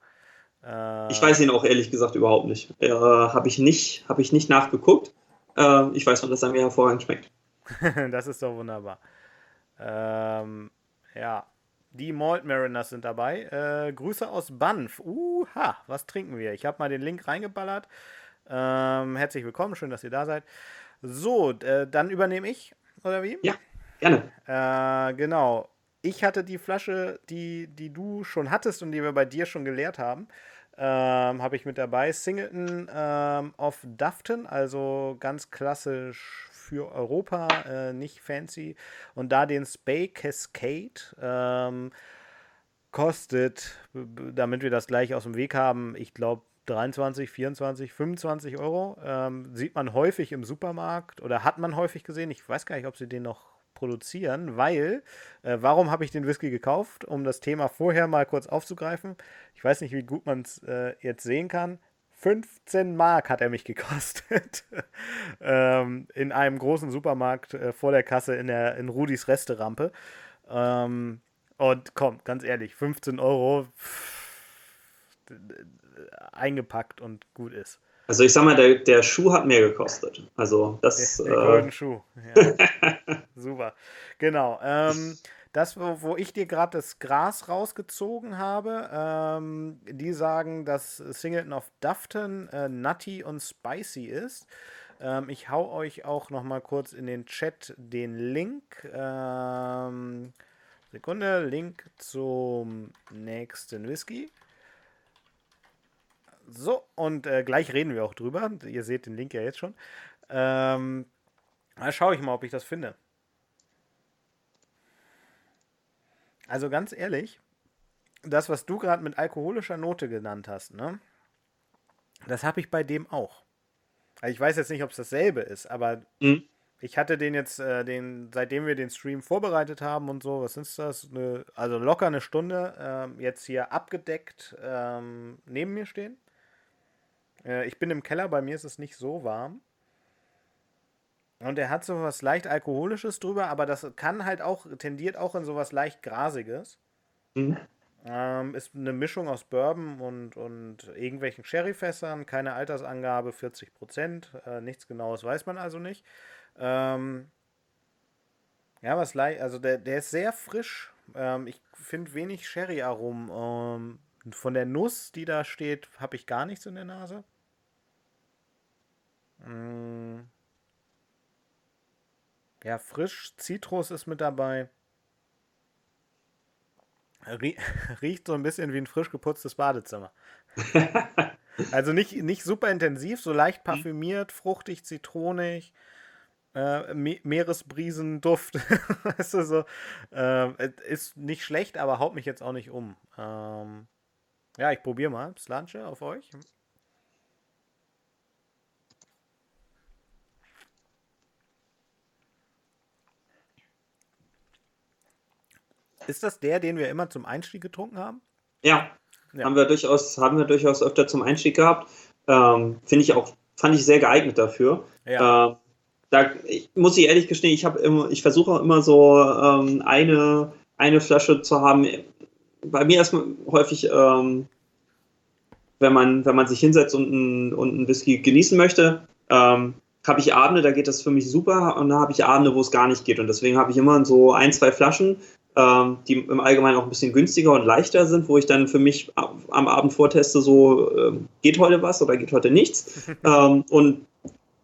Äh, ich weiß ihn auch ehrlich gesagt überhaupt nicht. Äh, Habe ich, nicht, hab ich nicht nachgeguckt. Äh, ich weiß nur, dass er mir hervorragend schmeckt. das ist doch wunderbar. Ähm, ja, die Malt Mariners sind dabei. Äh, Grüße aus Banff. Uha, was trinken wir? Ich habe mal den Link reingeballert. Ähm, herzlich willkommen, schön, dass ihr da seid. So, äh, dann übernehme ich, oder wie? Ja, gerne. Äh, genau. Ich hatte die Flasche, die, die du schon hattest und die wir bei dir schon geleert haben ähm, habe ich mit dabei. Singleton ähm, of Dufton, also ganz klassisch für Europa, äh, nicht fancy. Und da den Spay Cascade. Ähm, kostet, damit wir das gleich aus dem Weg haben, ich glaube 23, 24, 25 Euro. Ähm, sieht man häufig im Supermarkt oder hat man häufig gesehen. Ich weiß gar nicht, ob sie den noch produzieren, weil, äh, warum habe ich den Whisky gekauft? Um das Thema vorher mal kurz aufzugreifen. Ich weiß nicht, wie gut man es äh, jetzt sehen kann. 15 Mark hat er mich gekostet. ähm, in einem großen Supermarkt äh, vor der Kasse in, der, in Rudis Resterampe. Ähm, und komm, ganz ehrlich, 15 Euro pff, eingepackt und gut ist. Also ich sag mal, der, der Schuh hat mehr gekostet. Also das. Der, der äh, Schuh. Ja. Super. Genau. Ähm, das, wo, wo ich dir gerade das Gras rausgezogen habe, ähm, die sagen, dass Singleton of Dufton äh, nutty und spicy ist. Ähm, ich hau euch auch noch mal kurz in den Chat den Link. Ähm, Sekunde, Link zum nächsten Whisky. So, und äh, gleich reden wir auch drüber. Ihr seht den Link ja jetzt schon. Ähm, da schaue ich mal, ob ich das finde. Also ganz ehrlich, das, was du gerade mit alkoholischer Note genannt hast, ne? Das habe ich bei dem auch. Also ich weiß jetzt nicht, ob es dasselbe ist, aber mhm. ich hatte den jetzt, äh, den, seitdem wir den Stream vorbereitet haben und so, was ist das? Eine, also locker eine Stunde, ähm, jetzt hier abgedeckt ähm, neben mir stehen. Äh, ich bin im Keller, bei mir ist es nicht so warm. Und er hat so was leicht Alkoholisches drüber, aber das kann halt auch, tendiert auch in sowas leicht Grasiges. Mhm. Ähm, ist eine Mischung aus Bourbon und, und irgendwelchen Sherryfässern, keine Altersangabe, 40 Prozent, äh, nichts Genaues weiß man also nicht. Ähm, ja, was leicht, also der, der ist sehr frisch. Ähm, ich finde wenig Sherry-Aromen. Ähm, von der Nuss, die da steht, habe ich gar nichts in der Nase. Mm. Ja, frisch, Zitrus ist mit dabei. Riecht so ein bisschen wie ein frisch geputztes Badezimmer. also nicht, nicht super intensiv, so leicht mhm. parfümiert, fruchtig, zitronig, äh, Me Meeresbrisenduft. weißt du, so, äh, ist nicht schlecht, aber haut mich jetzt auch nicht um. Ähm, ja, ich probiere mal. Slanche auf euch. Ist das der, den wir immer zum Einstieg getrunken haben? Ja, ja. haben wir durchaus, haben wir durchaus öfter zum Einstieg gehabt. Ähm, Finde ich auch, fand ich sehr geeignet dafür. Ja. Äh, da ich, muss ich ehrlich gestehen, ich habe immer, ich versuche immer so ähm, eine, eine Flasche zu haben. Bei mir erstmal häufig, ähm, wenn man, wenn man sich hinsetzt und einen, und Whisky genießen möchte, ähm, habe ich Abende, da geht das für mich super und da habe ich Abende, wo es gar nicht geht. Und deswegen habe ich immer so ein, zwei Flaschen, ähm, die im Allgemeinen auch ein bisschen günstiger und leichter sind, wo ich dann für mich am Abend vorteste, so äh, geht heute was oder geht heute nichts. ähm, und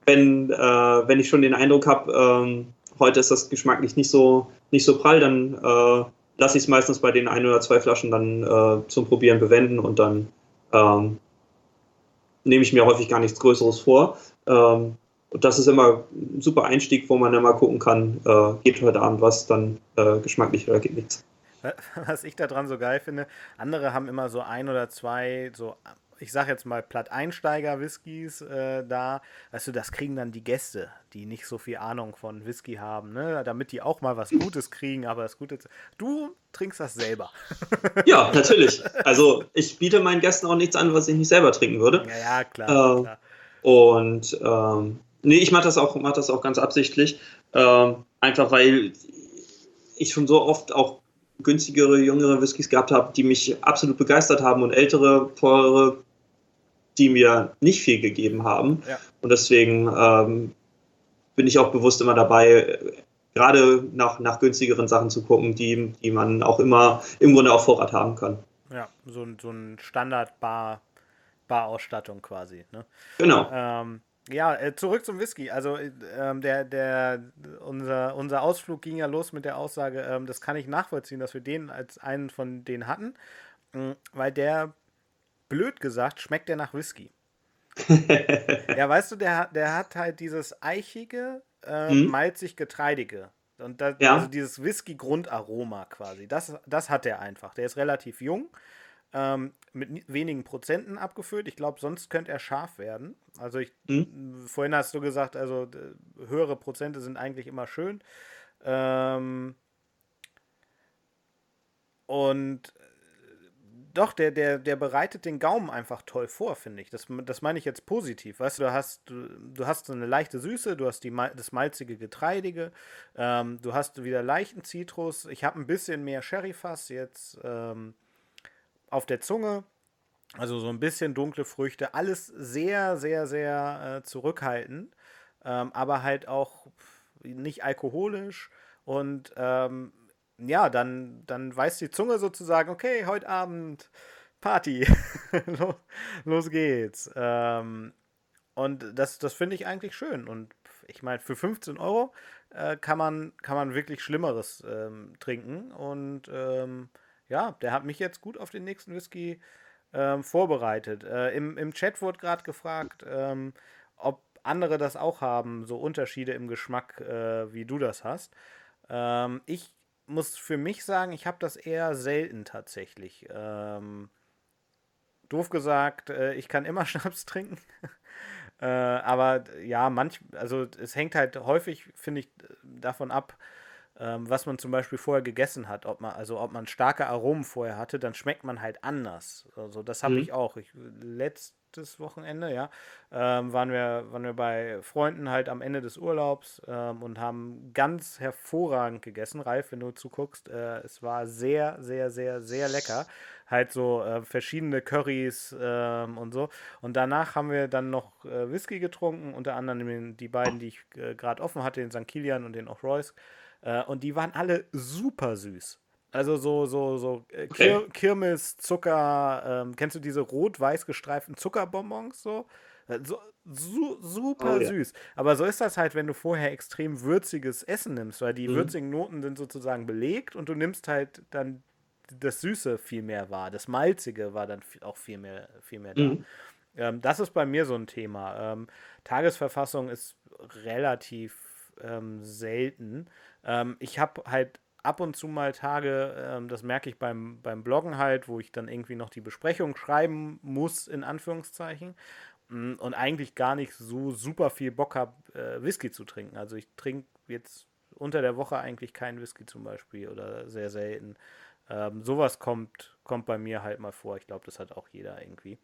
wenn, äh, wenn ich schon den Eindruck habe, ähm, heute ist das geschmacklich nicht so, nicht so prall, dann äh, lasse ich es meistens bei den ein oder zwei Flaschen dann äh, zum Probieren bewenden und dann ähm, nehme ich mir häufig gar nichts Größeres vor. Ähm, und das ist immer ein super Einstieg, wo man dann mal gucken kann, äh, geht heute Abend was, dann äh, geschmacklich oder geht nichts. Was ich daran so geil finde, andere haben immer so ein oder zwei, so, ich sag jetzt mal Platt-Einsteiger-Whiskys äh, da. Weißt du, das kriegen dann die Gäste, die nicht so viel Ahnung von Whisky haben, ne? damit die auch mal was Gutes kriegen. Aber das Gute ist, du trinkst das selber. Ja, natürlich. Also ich biete meinen Gästen auch nichts an, was ich nicht selber trinken würde. Ja, ja klar. Äh, klar. Und ähm, Nee, ich mache das auch, mach das auch ganz absichtlich. Ähm, einfach weil ich schon so oft auch günstigere, jüngere Whiskys gehabt habe, die mich absolut begeistert haben und ältere, teure, die mir nicht viel gegeben haben. Ja. Und deswegen ähm, bin ich auch bewusst immer dabei, gerade nach, nach günstigeren Sachen zu gucken, die, die man auch immer im Grunde auf Vorrat haben kann. Ja, so, so ein Standard-Bar, Bar-Ausstattung quasi. Ne? Genau. Ähm, ja, äh, zurück zum Whisky. Also äh, ähm, der, der, unser, unser Ausflug ging ja los mit der Aussage, ähm, das kann ich nachvollziehen, dass wir den als einen von denen hatten, äh, weil der, blöd gesagt, schmeckt der nach Whisky. ja, weißt du, der, der hat halt dieses eichige, äh, mhm. malzig-getreidige. Und das, ja. also dieses Whisky-Grundaroma quasi. Das, das hat er einfach. Der ist relativ jung ähm, mit wenigen Prozenten abgefüllt. Ich glaube, sonst könnte er scharf werden. Also ich, mhm. vorhin hast du gesagt, also höhere Prozente sind eigentlich immer schön. Ähm, und doch, der, der, der bereitet den Gaumen einfach toll vor, finde ich. Das, das meine ich jetzt positiv. Weißt du, du hast, du, du hast so eine leichte Süße, du hast die, das malzige Getreidige, ähm, du hast wieder leichten Zitrus. Ich habe ein bisschen mehr Sherryfass jetzt. Ähm, auf der Zunge. Also so ein bisschen dunkle Früchte. Alles sehr, sehr, sehr äh, zurückhaltend. Ähm, aber halt auch nicht alkoholisch. Und ähm, ja, dann, dann weiß die Zunge sozusagen, okay, heute Abend Party. los, los, geht's. Ähm, und das, das finde ich eigentlich schön. Und ich meine, für 15 Euro äh, kann, man, kann man wirklich Schlimmeres ähm, trinken. Und ähm, ja, der hat mich jetzt gut auf den nächsten Whisky ähm, vorbereitet. Äh, im, Im Chat wurde gerade gefragt, ähm, ob andere das auch haben, so Unterschiede im Geschmack, äh, wie du das hast. Ähm, ich muss für mich sagen, ich habe das eher selten tatsächlich. Ähm, doof gesagt, äh, ich kann immer Schnaps trinken. äh, aber ja, manch, also es hängt halt häufig, finde ich, davon ab, ähm, was man zum Beispiel vorher gegessen hat, ob man, also ob man starke Aromen vorher hatte, dann schmeckt man halt anders. Also das habe mhm. ich auch. Ich, letztes Wochenende, ja, ähm, waren, wir, waren wir bei Freunden halt am Ende des Urlaubs ähm, und haben ganz hervorragend gegessen. Ralf, wenn du zuguckst, äh, es war sehr, sehr, sehr, sehr lecker. Halt so äh, verschiedene Currys ähm, und so. Und danach haben wir dann noch äh, Whisky getrunken, unter anderem die beiden, die ich äh, gerade offen hatte, den St. Kilian und den O'Royce. Äh, und die waren alle super süß. Also so, so, so äh, Kir okay. Kirmes, Zucker, ähm, kennst du diese rot-weiß gestreiften Zuckerbonbons so? Äh, so, su super oh, süß. Ja. Aber so ist das halt, wenn du vorher extrem würziges Essen nimmst, weil die mhm. würzigen Noten sind sozusagen belegt und du nimmst halt dann das Süße viel mehr war. Das Malzige war dann auch viel mehr, viel mehr da. Mhm. Ähm, das ist bei mir so ein Thema. Ähm, Tagesverfassung ist relativ ähm, selten. Ähm, ich habe halt ab und zu mal Tage, ähm, das merke ich beim, beim Bloggen halt, wo ich dann irgendwie noch die Besprechung schreiben muss, in Anführungszeichen. Mm, und eigentlich gar nicht so super viel Bock habe, äh, Whisky zu trinken. Also ich trinke jetzt unter der Woche eigentlich keinen Whisky zum Beispiel oder sehr selten. Ähm, sowas kommt, kommt bei mir halt mal vor. Ich glaube, das hat auch jeder irgendwie.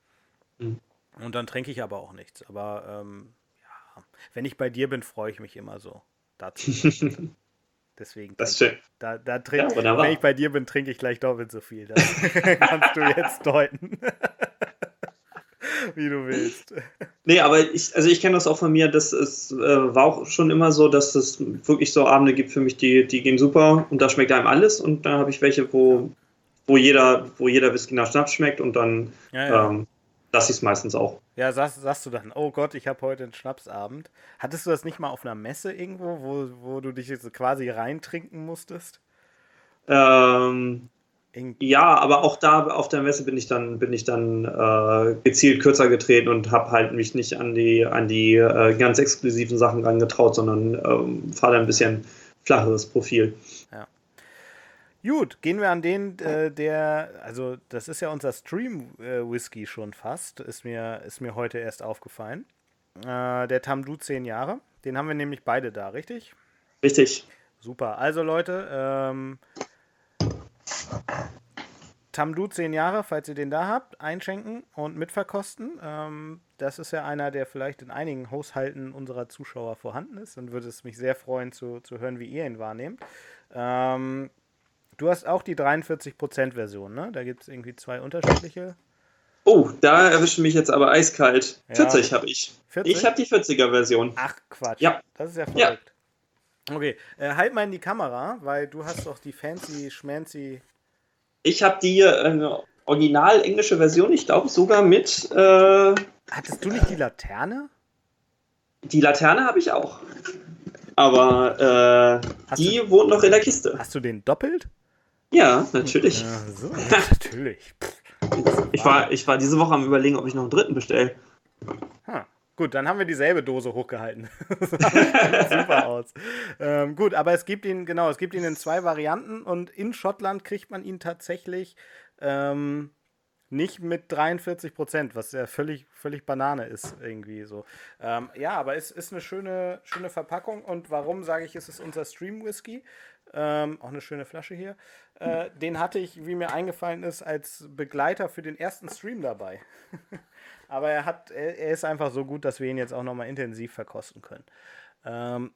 Mhm. Und dann trinke ich aber auch nichts. Aber ähm, ja, wenn ich bei dir bin, freue ich mich immer so dazu. Deswegen. Das ist. Da, da trink, ja, wenn ich bei dir bin, trinke ich gleich doppelt so viel. Das kannst du jetzt deuten. Wie du willst. Nee, aber ich, also ich kenne das auch von mir, dass es äh, war auch schon immer so, dass es wirklich so Abende gibt für mich, die, die gehen super und da schmeckt einem alles und dann habe ich welche, wo, wo jeder, wo jeder Whisky nach Schnaps schmeckt und dann ja, ja. Ähm, lasse ich es meistens auch. Ja, sagst, sagst du dann, oh Gott, ich habe heute einen Schnapsabend. Hattest du das nicht mal auf einer Messe irgendwo, wo, wo du dich jetzt quasi reintrinken musstest? Ähm, ja, aber auch da auf der Messe bin ich dann, bin ich dann äh, gezielt kürzer getreten und habe halt mich nicht an die, an die äh, ganz exklusiven Sachen rangetraut, sondern ähm, fahre ein bisschen flacheres Profil. Ja. Gut, gehen wir an den, äh, der, also das ist ja unser Stream-Whisky schon fast, ist mir, ist mir heute erst aufgefallen. Äh, der Tamdu 10 Jahre, den haben wir nämlich beide da, richtig? Richtig. Super, also Leute, ähm, Tamdu 10 Jahre, falls ihr den da habt, einschenken und mitverkosten. Ähm, das ist ja einer, der vielleicht in einigen Haushalten unserer Zuschauer vorhanden ist und würde es mich sehr freuen zu, zu hören, wie ihr ihn wahrnehmt. Ähm, Du hast auch die 43%-Version, ne? Da gibt es irgendwie zwei unterschiedliche. Oh, da erwische mich jetzt aber eiskalt. Ja. 40 habe ich. 40? Ich habe die 40er-Version. Ach, Quatsch. Ja. Das ist ja verrückt. Ja. Okay, äh, halt mal in die Kamera, weil du hast doch die fancy, schmancy. Ich habe die äh, original englische Version, ich glaube sogar mit. Äh, Hattest du nicht die Laterne? Die Laterne habe ich auch. Aber äh, die du, wohnt noch in der Kiste. Hast du den doppelt? Ja, natürlich. Ja, so, natürlich. ich, war, ich war diese Woche am überlegen, ob ich noch einen dritten bestelle. Hm. Gut, dann haben wir dieselbe Dose hochgehalten. super aus. Ähm, gut, aber es gibt ihn, genau, es gibt ihn in zwei Varianten und in Schottland kriegt man ihn tatsächlich ähm, nicht mit 43 Prozent, was ja völlig, völlig Banane ist, irgendwie so. Ähm, ja, aber es ist eine schöne, schöne Verpackung und warum sage ich, es ist unser Stream Whisky? Ähm, auch eine schöne Flasche hier. Äh, den hatte ich, wie mir eingefallen ist, als Begleiter für den ersten Stream dabei. Aber er, hat, er, er, ist einfach so gut, dass wir ihn jetzt auch nochmal intensiv verkosten können. Ähm,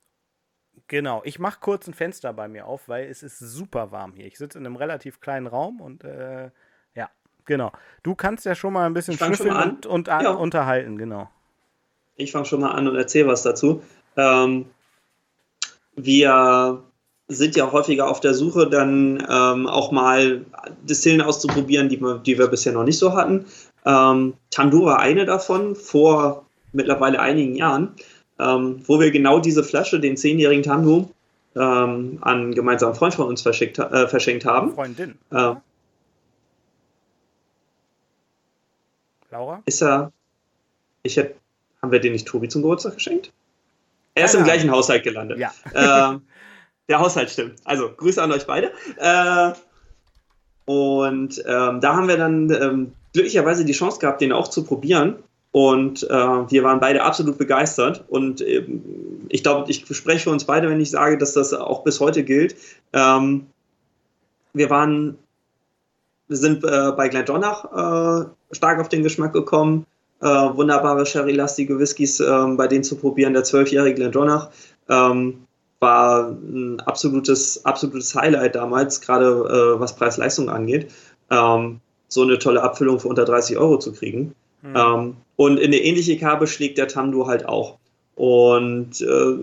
genau, ich mache kurz ein Fenster bei mir auf, weil es ist super warm hier. Ich sitze in einem relativ kleinen Raum und äh, ja, genau. Du kannst ja schon mal ein bisschen schnüffeln und, und ja. unterhalten, genau. Ich fange schon mal an und erzähle was dazu. Ähm, wir sind ja häufiger auf der Suche, dann ähm, auch mal Distillen auszuprobieren, die wir, die wir bisher noch nicht so hatten. Ähm, Tandu war eine davon vor mittlerweile einigen Jahren, ähm, wo wir genau diese Flasche, den zehnjährigen Tandu, ähm, an einen gemeinsamen Freund von uns verschickt, äh, verschenkt haben. Freundin. Äh, Laura? Ist er. Ich hätte. Haben wir den nicht Tobi zum Geburtstag geschenkt? Er ist im gleichen Haushalt gelandet. Ja. Äh, der Haushalt stimmt. Also Grüße an euch beide. Äh, und ähm, da haben wir dann ähm, glücklicherweise die Chance gehabt, den auch zu probieren. Und äh, wir waren beide absolut begeistert. Und ähm, ich glaube, ich spreche für uns beide, wenn ich sage, dass das auch bis heute gilt. Ähm, wir waren, wir sind äh, bei Glendonach äh, stark auf den Geschmack gekommen. Äh, wunderbare sherry-lastige Whiskys ähm, bei denen zu probieren. Der zwölfjährige Glendonach. Ähm, war ein absolutes, absolutes Highlight damals, gerade äh, was Preis-Leistung angeht, ähm, so eine tolle Abfüllung für unter 30 Euro zu kriegen. Mhm. Ähm, und in eine ähnliche Kerbe schlägt der Tamdu halt auch. Und äh,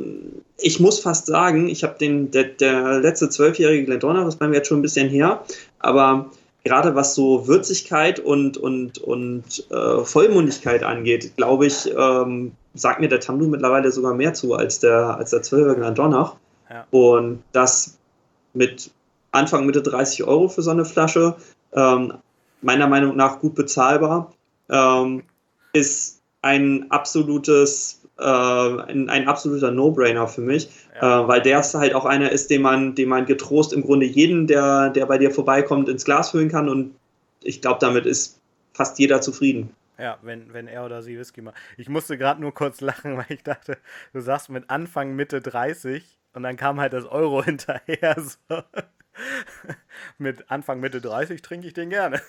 ich muss fast sagen, ich habe den, der, der letzte zwölfjährige Glendronach ist bei mir jetzt schon ein bisschen her, aber gerade was so Würzigkeit und, und, und äh, Vollmundigkeit angeht, glaube ich, ähm, sagt mir der Tamdu mittlerweile sogar mehr zu als der, als der 12er Glandonach. Ja. Und das mit Anfang Mitte 30 Euro für so eine Flasche. Ähm, meiner Meinung nach gut bezahlbar. Ähm, ist ein absolutes, äh, ein, ein, absoluter No-Brainer für mich, ja. äh, weil der halt auch einer ist, den man, den man getrost im Grunde jeden, der, der bei dir vorbeikommt, ins Glas füllen kann und ich glaube, damit ist fast jeder zufrieden. Ja, wenn, wenn er oder sie Whisky macht. Ich musste gerade nur kurz lachen, weil ich dachte, du sagst mit Anfang, Mitte 30 und dann kam halt das Euro hinterher. So. mit Anfang, Mitte 30 trinke ich den gerne.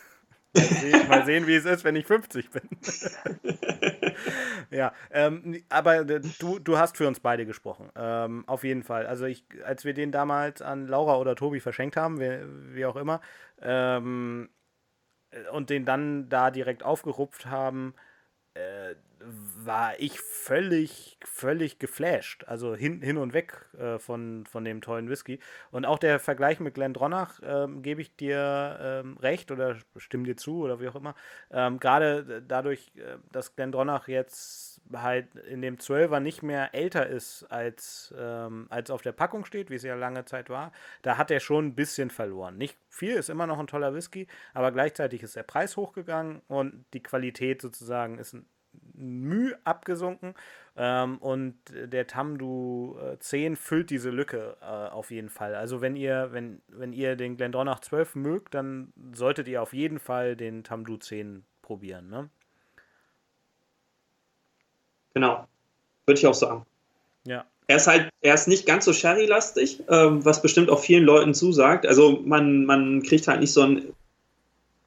Mal sehen, wie es ist, wenn ich 50 bin. ja, ähm, aber du, du hast für uns beide gesprochen. Ähm, auf jeden Fall. Also ich, als wir den damals an Laura oder Tobi verschenkt haben, wie, wie auch immer, ähm, und den dann da direkt aufgerupft haben, äh, war ich völlig, völlig geflasht. Also hin, hin und weg äh, von, von dem tollen Whisky. Und auch der Vergleich mit Glendronach äh, gebe ich dir ähm, recht oder stimme dir zu oder wie auch immer. Ähm, Gerade dadurch, äh, dass Glendronach jetzt halt in dem 12er nicht mehr älter ist, als, ähm, als auf der Packung steht, wie es ja lange Zeit war, da hat er schon ein bisschen verloren. Nicht viel, ist immer noch ein toller Whisky, aber gleichzeitig ist der Preis hochgegangen und die Qualität sozusagen ist ein Müh abgesunken. Ähm, und der Tamdu äh, 10 füllt diese Lücke äh, auf jeden Fall. Also wenn ihr, wenn, wenn ihr den Glendronach 12 mögt, dann solltet ihr auf jeden Fall den Tamdu 10 probieren. Ne? Genau. Würde ich auch sagen. Ja. Er ist halt, er ist nicht ganz so Sherry-lastig, ähm, was bestimmt auch vielen Leuten zusagt. Also man, man kriegt halt nicht so ein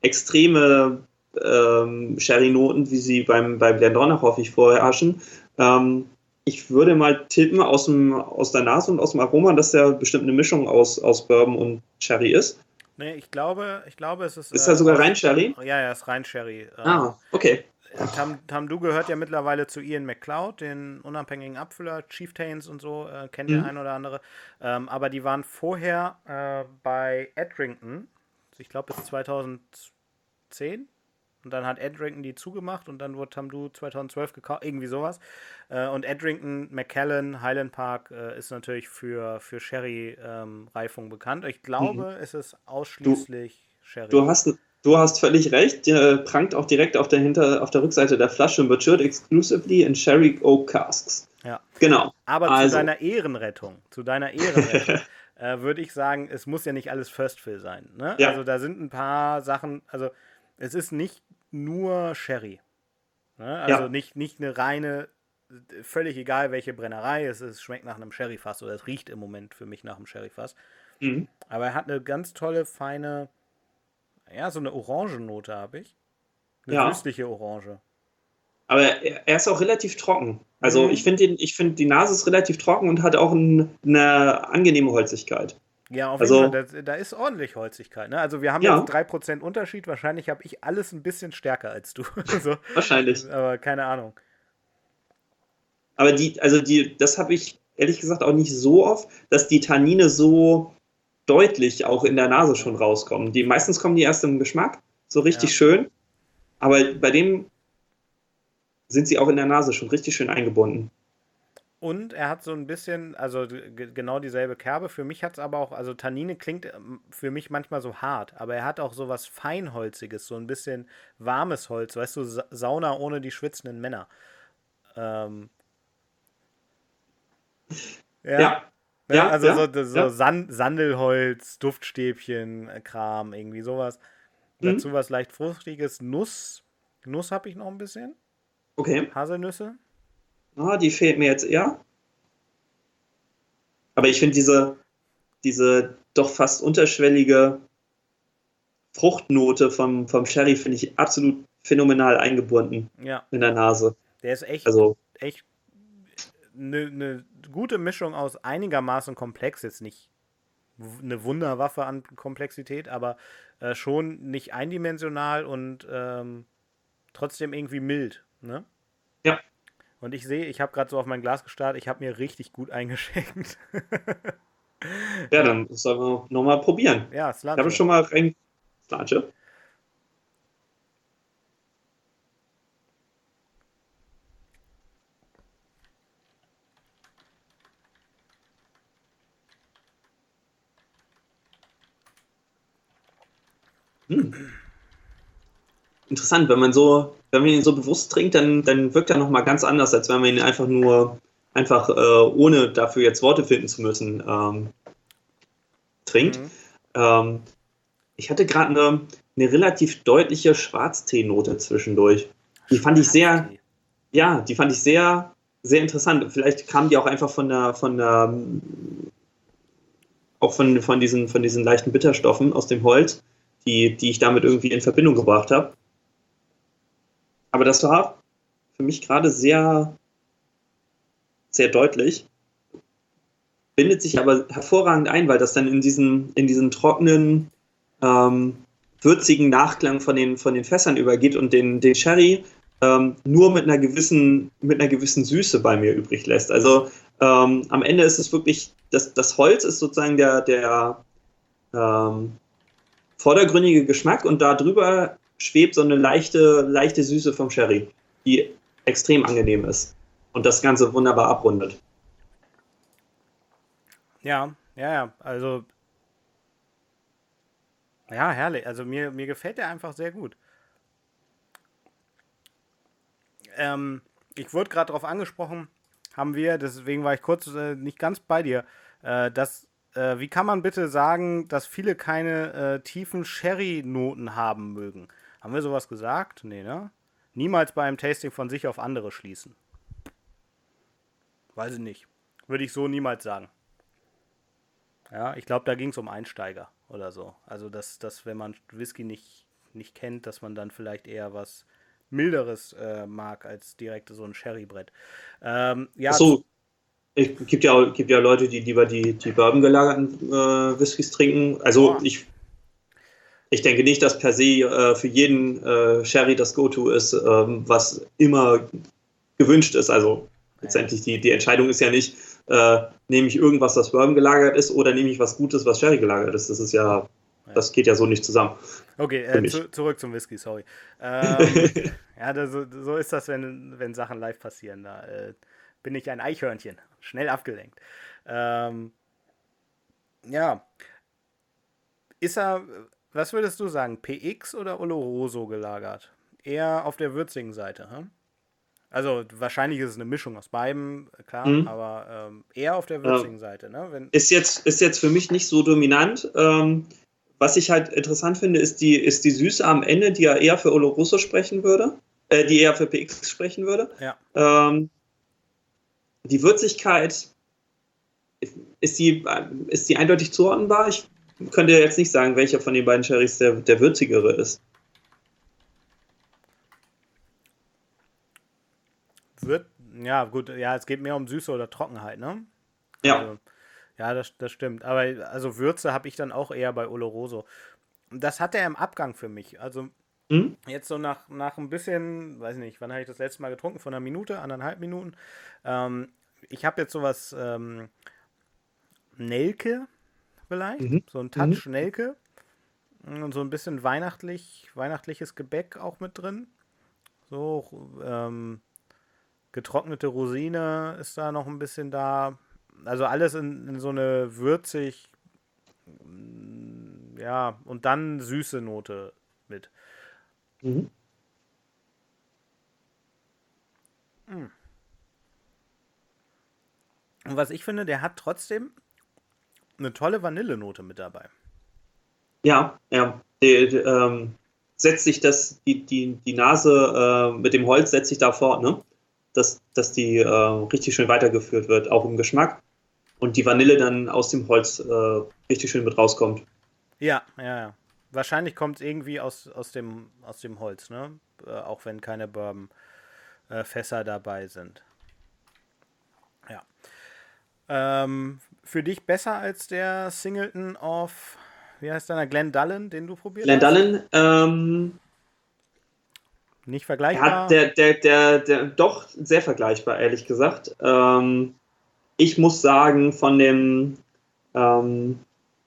extreme ähm, Sherry-Noten, wie sie beim, beim Glendronach häufig vorherrschen. Ähm, ich würde mal tippen aus, dem, aus der Nase und aus dem Aroma, dass der bestimmt eine Mischung aus, aus Bourbon und Sherry ist. Nee, ich glaube, ich glaube, es ist. Ist äh, er sogar rein Sherry? Ja, ja, ist rein Sherry. Ah, okay. Tam, Tamdu gehört ja mittlerweile zu Ian McCloud, den unabhängigen Abfüller, Chieftains und so, äh, kennt mhm. der ein oder andere. Ähm, aber die waren vorher äh, bei Edrington, ich glaube bis 2010, und dann hat Edrington die zugemacht und dann wurde Tamdu 2012 gekauft, irgendwie sowas. Äh, und Edrington, McKellen, Highland Park äh, ist natürlich für, für Sherry-Reifung ähm, bekannt. Ich glaube, mhm. es ist ausschließlich du, Sherry. Du hast, du hast völlig recht. Der prangt auch direkt auf der, Hinter-, auf der Rückseite der Flasche. Matured exclusively in Sherry Oak Casks. Ja. Genau. Aber also. zu deiner Ehrenrettung, zu deiner Ehrenrettung. äh, würde ich sagen, es muss ja nicht alles First Fill sein. Ne? Ja. Also da sind ein paar Sachen, also es ist nicht nur Sherry. Ne? Also ja. nicht, nicht eine reine, völlig egal welche Brennerei es ist, schmeckt nach einem Sherryfass oder es riecht im Moment für mich nach einem Sherryfass. Mhm. Aber er hat eine ganz tolle, feine, ja, so eine Orangennote habe ich. Eine ja. süßliche Orange. Aber er, er ist auch relativ trocken. Also mhm. ich finde, find, die Nase ist relativ trocken und hat auch ein, eine angenehme Holzigkeit. Ja, auf also, jeden Fall. Da, da, ist ordentlich Holzigkeit. Ne? Also wir haben ja. jetzt 3% Unterschied. Wahrscheinlich habe ich alles ein bisschen stärker als du. so. Wahrscheinlich. Aber keine Ahnung. Aber die, also die, das habe ich ehrlich gesagt auch nicht so oft, dass die Tannine so deutlich auch in der Nase schon rauskommen. Die, meistens kommen die erst im Geschmack, so richtig ja. schön. Aber bei dem sind sie auch in der Nase schon richtig schön eingebunden. Und er hat so ein bisschen, also genau dieselbe Kerbe. Für mich hat es aber auch, also Tannine klingt ähm, für mich manchmal so hart, aber er hat auch so was Feinholziges, so ein bisschen warmes Holz, weißt du, Sauna ohne die schwitzenden Männer. Ähm, ja. ja. Ne, ja, also ja, so, so ja. Sand, Sandelholz, Duftstäbchen, äh, Kram, irgendwie sowas. Mhm. Dazu was leicht Fruchtiges. Nuss. Nuss habe ich noch ein bisschen. Okay. Haselnüsse. Ah, die fehlt mir jetzt eher. Aber ich finde diese, diese doch fast unterschwellige Fruchtnote vom, vom Sherry finde ich absolut phänomenal eingebunden ja. in der Nase. Der ist echt, also, echt eine ne gute Mischung aus einigermaßen komplex, jetzt nicht eine Wunderwaffe an Komplexität, aber äh, schon nicht eindimensional und ähm, trotzdem irgendwie mild. Ne? Ja. Und ich sehe, ich habe gerade so auf mein Glas gestartet, ich habe mir richtig gut eingeschenkt. ja, dann sollen wir nochmal probieren. Ja, Slanche. Ich habe schon mal rein. Slanche. Hm. Interessant, wenn man so, wenn man ihn so bewusst trinkt, dann, dann wirkt er nochmal ganz anders, als wenn man ihn einfach nur, einfach äh, ohne dafür jetzt Worte finden zu müssen, ähm, trinkt. Mhm. Ähm, ich hatte gerade eine, eine relativ deutliche Schwarztee-Note zwischendurch. Die fand ich sehr, ja, die fand ich sehr, sehr interessant. Vielleicht kam die auch einfach von der, von der, auch von, von, diesen, von diesen leichten Bitterstoffen aus dem Holz, die, die ich damit irgendwie in Verbindung gebracht habe. Aber das war für mich gerade sehr, sehr deutlich. Bindet sich aber hervorragend ein, weil das dann in diesen, in diesen trockenen, ähm, würzigen Nachklang von den, von den Fässern übergeht und den, den Sherry ähm, nur mit einer, gewissen, mit einer gewissen Süße bei mir übrig lässt. Also ähm, am Ende ist es wirklich, das, das Holz ist sozusagen der, der ähm, vordergründige Geschmack und darüber schwebt so eine leichte, leichte Süße vom Sherry, die extrem angenehm ist und das Ganze wunderbar abrundet. Ja, ja, ja, also ja, herrlich. Also mir, mir gefällt der einfach sehr gut. Ähm, ich wurde gerade darauf angesprochen, haben wir, deswegen war ich kurz äh, nicht ganz bei dir, äh, dass, äh, wie kann man bitte sagen, dass viele keine äh, tiefen Sherry-Noten haben mögen? Haben wir sowas gesagt? Nee, ne? Niemals bei einem Tasting von sich auf andere schließen. Weiß ich nicht. Würde ich so niemals sagen. Ja, ich glaube, da ging es um Einsteiger oder so. Also, dass, dass wenn man Whisky nicht, nicht kennt, dass man dann vielleicht eher was milderes äh, mag als direkt so ein Sherrybrett. Ähm, ja, so, es gibt ja, gibt ja Leute, die lieber die, die Bourbon gelagerten äh, Whiskys trinken. Also, oh. ich ich denke nicht, dass per se äh, für jeden äh, Sherry das Go-To ist, ähm, was immer gewünscht ist. Also letztendlich die, die Entscheidung ist ja nicht, äh, nehme ich irgendwas, das Bourbon gelagert ist, oder nehme ich was Gutes, was Sherry gelagert ist. Das ist ja, das geht ja so nicht zusammen. Okay, äh, zu, zurück zum Whisky, sorry. Ähm, ja, das, so ist das, wenn, wenn Sachen live passieren. Da äh, bin ich ein Eichhörnchen, schnell abgelenkt. Ähm, ja. Ist er, was würdest du sagen, PX oder Oloroso gelagert? Eher auf der würzigen Seite, hm? Also wahrscheinlich ist es eine Mischung aus beiden, klar, mhm. aber ähm, eher auf der würzigen ja. Seite. Ne? Wenn ist, jetzt, ist jetzt für mich nicht so dominant. Ähm, was ich halt interessant finde, ist die, ist die Süße am Ende, die ja eher für Oloroso sprechen würde, äh, die eher für PX sprechen würde. Ja. Ähm, die Würzigkeit, ist die, ist die eindeutig zuordnenbar? Ich könnte jetzt nicht sagen, welcher von den beiden Sherrys der, der würzigere ist. Wird, ja, gut, ja, es geht mehr um Süße oder Trockenheit, ne? Ja. Also, ja, das, das stimmt. Aber also Würze habe ich dann auch eher bei Oloroso. Das hat er im Abgang für mich. Also hm? jetzt so nach, nach ein bisschen, weiß nicht, wann habe ich das letzte Mal getrunken? Von einer Minute, anderthalb Minuten. Ähm, ich habe jetzt sowas ähm, Nelke vielleicht. Mhm. So ein Touch mhm. Und so ein bisschen weihnachtlich, weihnachtliches Gebäck auch mit drin. So, ähm, getrocknete Rosine ist da noch ein bisschen da. Also alles in, in so eine würzig, mm, ja, und dann süße Note mit. Mhm. Mm. Und was ich finde, der hat trotzdem eine tolle Vanillenote mit dabei. Ja, ja. Die, die, ähm, setzt sich das, die, die, die Nase äh, mit dem Holz setzt sich da fort, ne? Dass, dass die äh, richtig schön weitergeführt wird, auch im Geschmack. Und die Vanille dann aus dem Holz äh, richtig schön mit rauskommt. Ja, ja, ja. Wahrscheinlich kommt es irgendwie aus, aus, dem, aus dem Holz, ne? Äh, auch wenn keine Bourbon-Fässer äh, dabei sind. Ja. Ähm, für dich besser als der Singleton of, wie heißt deiner, Glenn Dullen, den du probiert Glenn hast? Glenn Dullen, ähm, nicht vergleichbar? Ja, der, der, der, der, doch sehr vergleichbar, ehrlich gesagt. Ähm, ich muss sagen, von dem, ähm,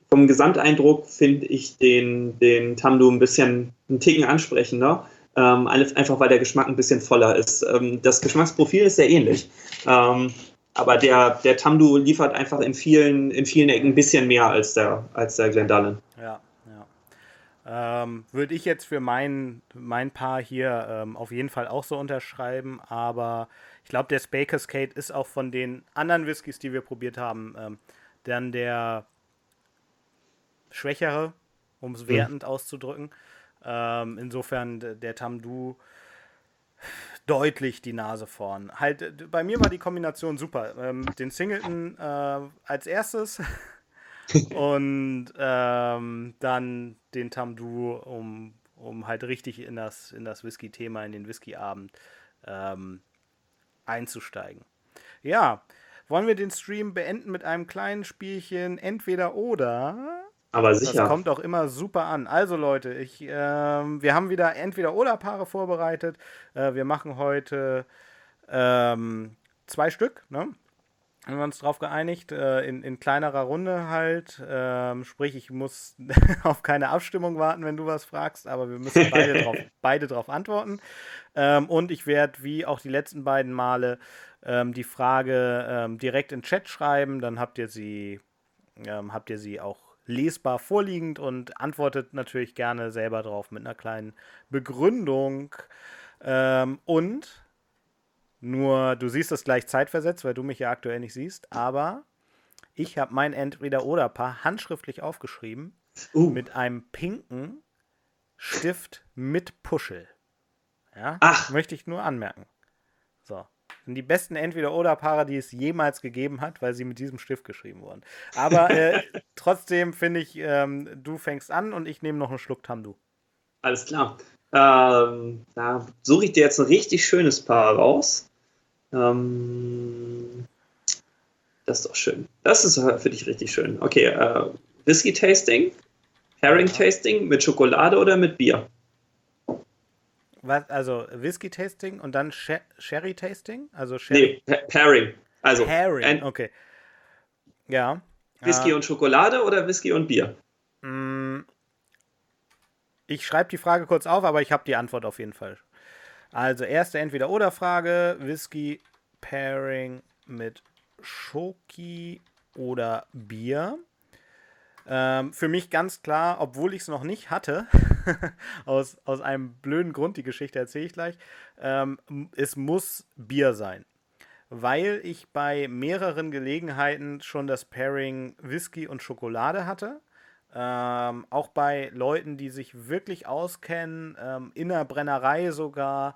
vom Gesamteindruck finde ich den, den Tamdu ein bisschen einen Ticken ansprechender. Ähm, einfach weil der Geschmack ein bisschen voller ist. Ähm, das Geschmacksprofil ist sehr ähnlich. Aber der, der Tamdu liefert einfach in vielen, in vielen Ecken ein bisschen mehr als der, als der Glendalen. Ja, Ähm, Würde ich jetzt für mein, mein Paar hier ähm, auf jeden Fall auch so unterschreiben, aber ich glaube, der Spay Cascade ist auch von den anderen Whiskys, die wir probiert haben, ähm, dann der schwächere, um es mhm. wertend auszudrücken. Ähm, insofern der Tamdu deutlich die Nase vorn. Halt, bei mir war die Kombination super. Ähm, den Singleton äh, als erstes und ähm, dann den Tamdu, um, um halt richtig in das, in das Whisky-Thema, in den Whisky-Abend ähm, einzusteigen. Ja, wollen wir den Stream beenden mit einem kleinen Spielchen entweder oder? Aber sicher. Das kommt auch immer super an. Also Leute, ich, äh, wir haben wieder entweder oder Paare vorbereitet. Äh, wir machen heute ähm, zwei Stück, ne? haben wir uns darauf geeinigt, äh, in, in kleinerer Runde halt. Ähm, sprich, ich muss auf keine Abstimmung warten, wenn du was fragst, aber wir müssen beide drauf, beide drauf antworten. Ähm, und ich werde, wie auch die letzten beiden Male, ähm, die Frage ähm, direkt in Chat schreiben. Dann habt ihr sie, ähm, habt ihr sie auch lesbar vorliegend und antwortet natürlich gerne selber drauf mit einer kleinen Begründung. Ähm, und nur du siehst das gleich zeitversetzt, weil du mich ja aktuell nicht siehst. Aber ich habe mein Entweder-Oder-Paar handschriftlich aufgeschrieben uh. mit einem pinken Stift mit Puschel. Ja, Ach. möchte ich nur anmerken. So. Sind die besten Entweder-Oder-Paare, die es jemals gegeben hat, weil sie mit diesem Stift geschrieben wurden. Aber äh, trotzdem finde ich, ähm, du fängst an und ich nehme noch einen Schluck Tamdu. Alles klar. Ähm, da suche ich dir jetzt ein richtig schönes Paar raus. Ähm, das ist doch schön. Das ist für dich richtig schön. Okay, äh, Whisky-Tasting, Herring-Tasting mit Schokolade oder mit Bier? Was, also Whisky-Tasting und dann Sherry-Tasting? Also Sherry? Nee, Pairing. Also Pairing, okay. Ja. Whisky äh, und Schokolade oder Whisky und Bier? Mm, ich schreibe die Frage kurz auf, aber ich habe die Antwort auf jeden Fall. Also erste Entweder-Oder-Frage, Whisky Pairing mit Schoki oder Bier. Ähm, für mich ganz klar, obwohl ich es noch nicht hatte, aus, aus einem blöden Grund, die Geschichte erzähle ich gleich, ähm, es muss Bier sein. Weil ich bei mehreren Gelegenheiten schon das Pairing Whisky und Schokolade hatte ähm, auch bei Leuten, die sich wirklich auskennen, ähm, in der Brennerei sogar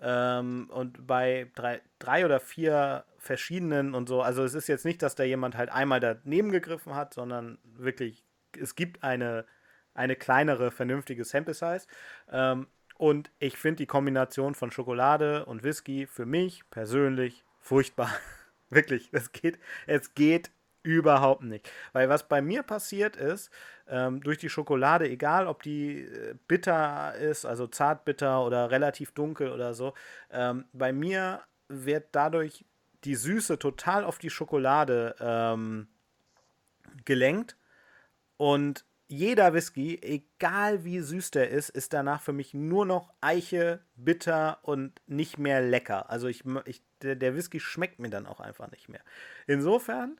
ähm, und bei drei, drei oder vier verschiedenen und so. Also es ist jetzt nicht, dass da jemand halt einmal daneben gegriffen hat, sondern wirklich, es gibt eine, eine kleinere, vernünftige Sample Size. Ähm, und ich finde die Kombination von Schokolade und Whisky für mich persönlich furchtbar. wirklich, es geht, es geht überhaupt nicht. Weil was bei mir passiert ist, ähm, durch die Schokolade, egal ob die äh, bitter ist, also zartbitter oder relativ dunkel oder so, ähm, bei mir wird dadurch die Süße total auf die Schokolade ähm, gelenkt und jeder Whisky, egal wie süß der ist, ist danach für mich nur noch Eiche, bitter und nicht mehr lecker. Also ich, ich der, Whisky schmeckt mir dann auch einfach nicht mehr. Insofern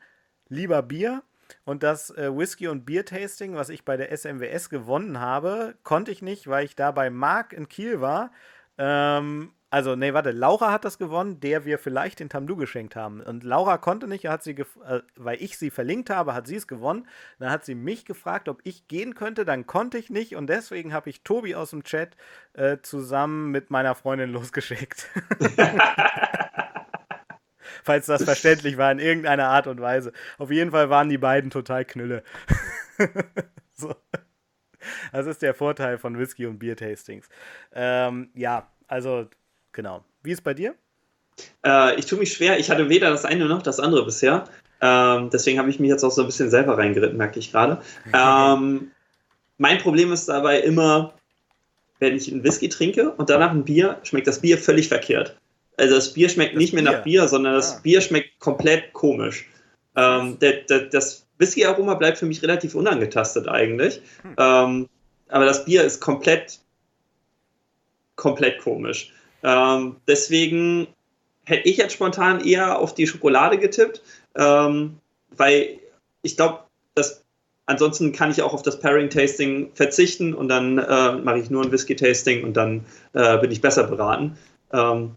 lieber Bier. Und das äh, Whisky- und Bier-Tasting, was ich bei der SMWS gewonnen habe, konnte ich nicht, weil ich da bei Marc in Kiel war. Ähm, also, nee, warte, Laura hat das gewonnen, der wir vielleicht den Tamdu geschenkt haben. Und Laura konnte nicht, hat sie äh, weil ich sie verlinkt habe, hat sie es gewonnen. Dann hat sie mich gefragt, ob ich gehen könnte, dann konnte ich nicht und deswegen habe ich Tobi aus dem Chat äh, zusammen mit meiner Freundin losgeschickt. falls das verständlich war in irgendeiner Art und Weise. Auf jeden Fall waren die beiden total Knülle. so. Das ist der Vorteil von Whisky- und Bier-Tastings. Ähm, ja, also genau. Wie ist bei dir? Äh, ich tue mich schwer. Ich hatte weder das eine noch das andere bisher. Ähm, deswegen habe ich mich jetzt auch so ein bisschen selber reingeritten, merke ich gerade. ähm, mein Problem ist dabei immer, wenn ich einen Whisky trinke und danach ein Bier, schmeckt das Bier völlig verkehrt. Also das Bier schmeckt das nicht mehr nach Bier, sondern das ah. Bier schmeckt komplett komisch. Ähm, der, der, das Whisky-Aroma bleibt für mich relativ unangetastet eigentlich. Hm. Ähm, aber das Bier ist komplett, komplett komisch. Ähm, deswegen hätte ich jetzt spontan eher auf die Schokolade getippt, ähm, weil ich glaube, das ansonsten kann ich auch auf das Pairing-Tasting verzichten und dann äh, mache ich nur ein Whisky-Tasting und dann äh, bin ich besser beraten. Ähm,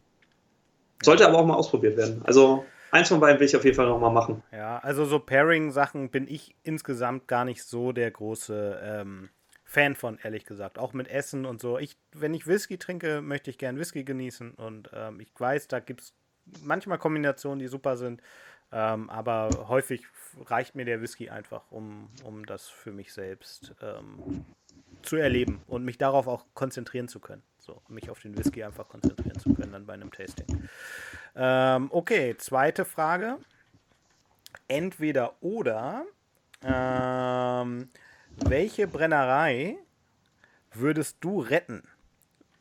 sollte aber auch mal ausprobiert werden. Also eins von beiden will ich auf jeden Fall nochmal machen. Ja, also so Pairing-Sachen bin ich insgesamt gar nicht so der große ähm, Fan von, ehrlich gesagt. Auch mit Essen und so. Ich, wenn ich Whisky trinke, möchte ich gern Whisky genießen und ähm, ich weiß, da gibt es manchmal Kombinationen, die super sind. Ähm, aber häufig reicht mir der Whisky einfach, um, um das für mich selbst ähm, zu erleben und mich darauf auch konzentrieren zu können. So, mich auf den Whisky einfach konzentrieren zu können dann bei einem Tasting. Ähm, okay, zweite Frage. Entweder oder. Ähm, welche Brennerei würdest du retten,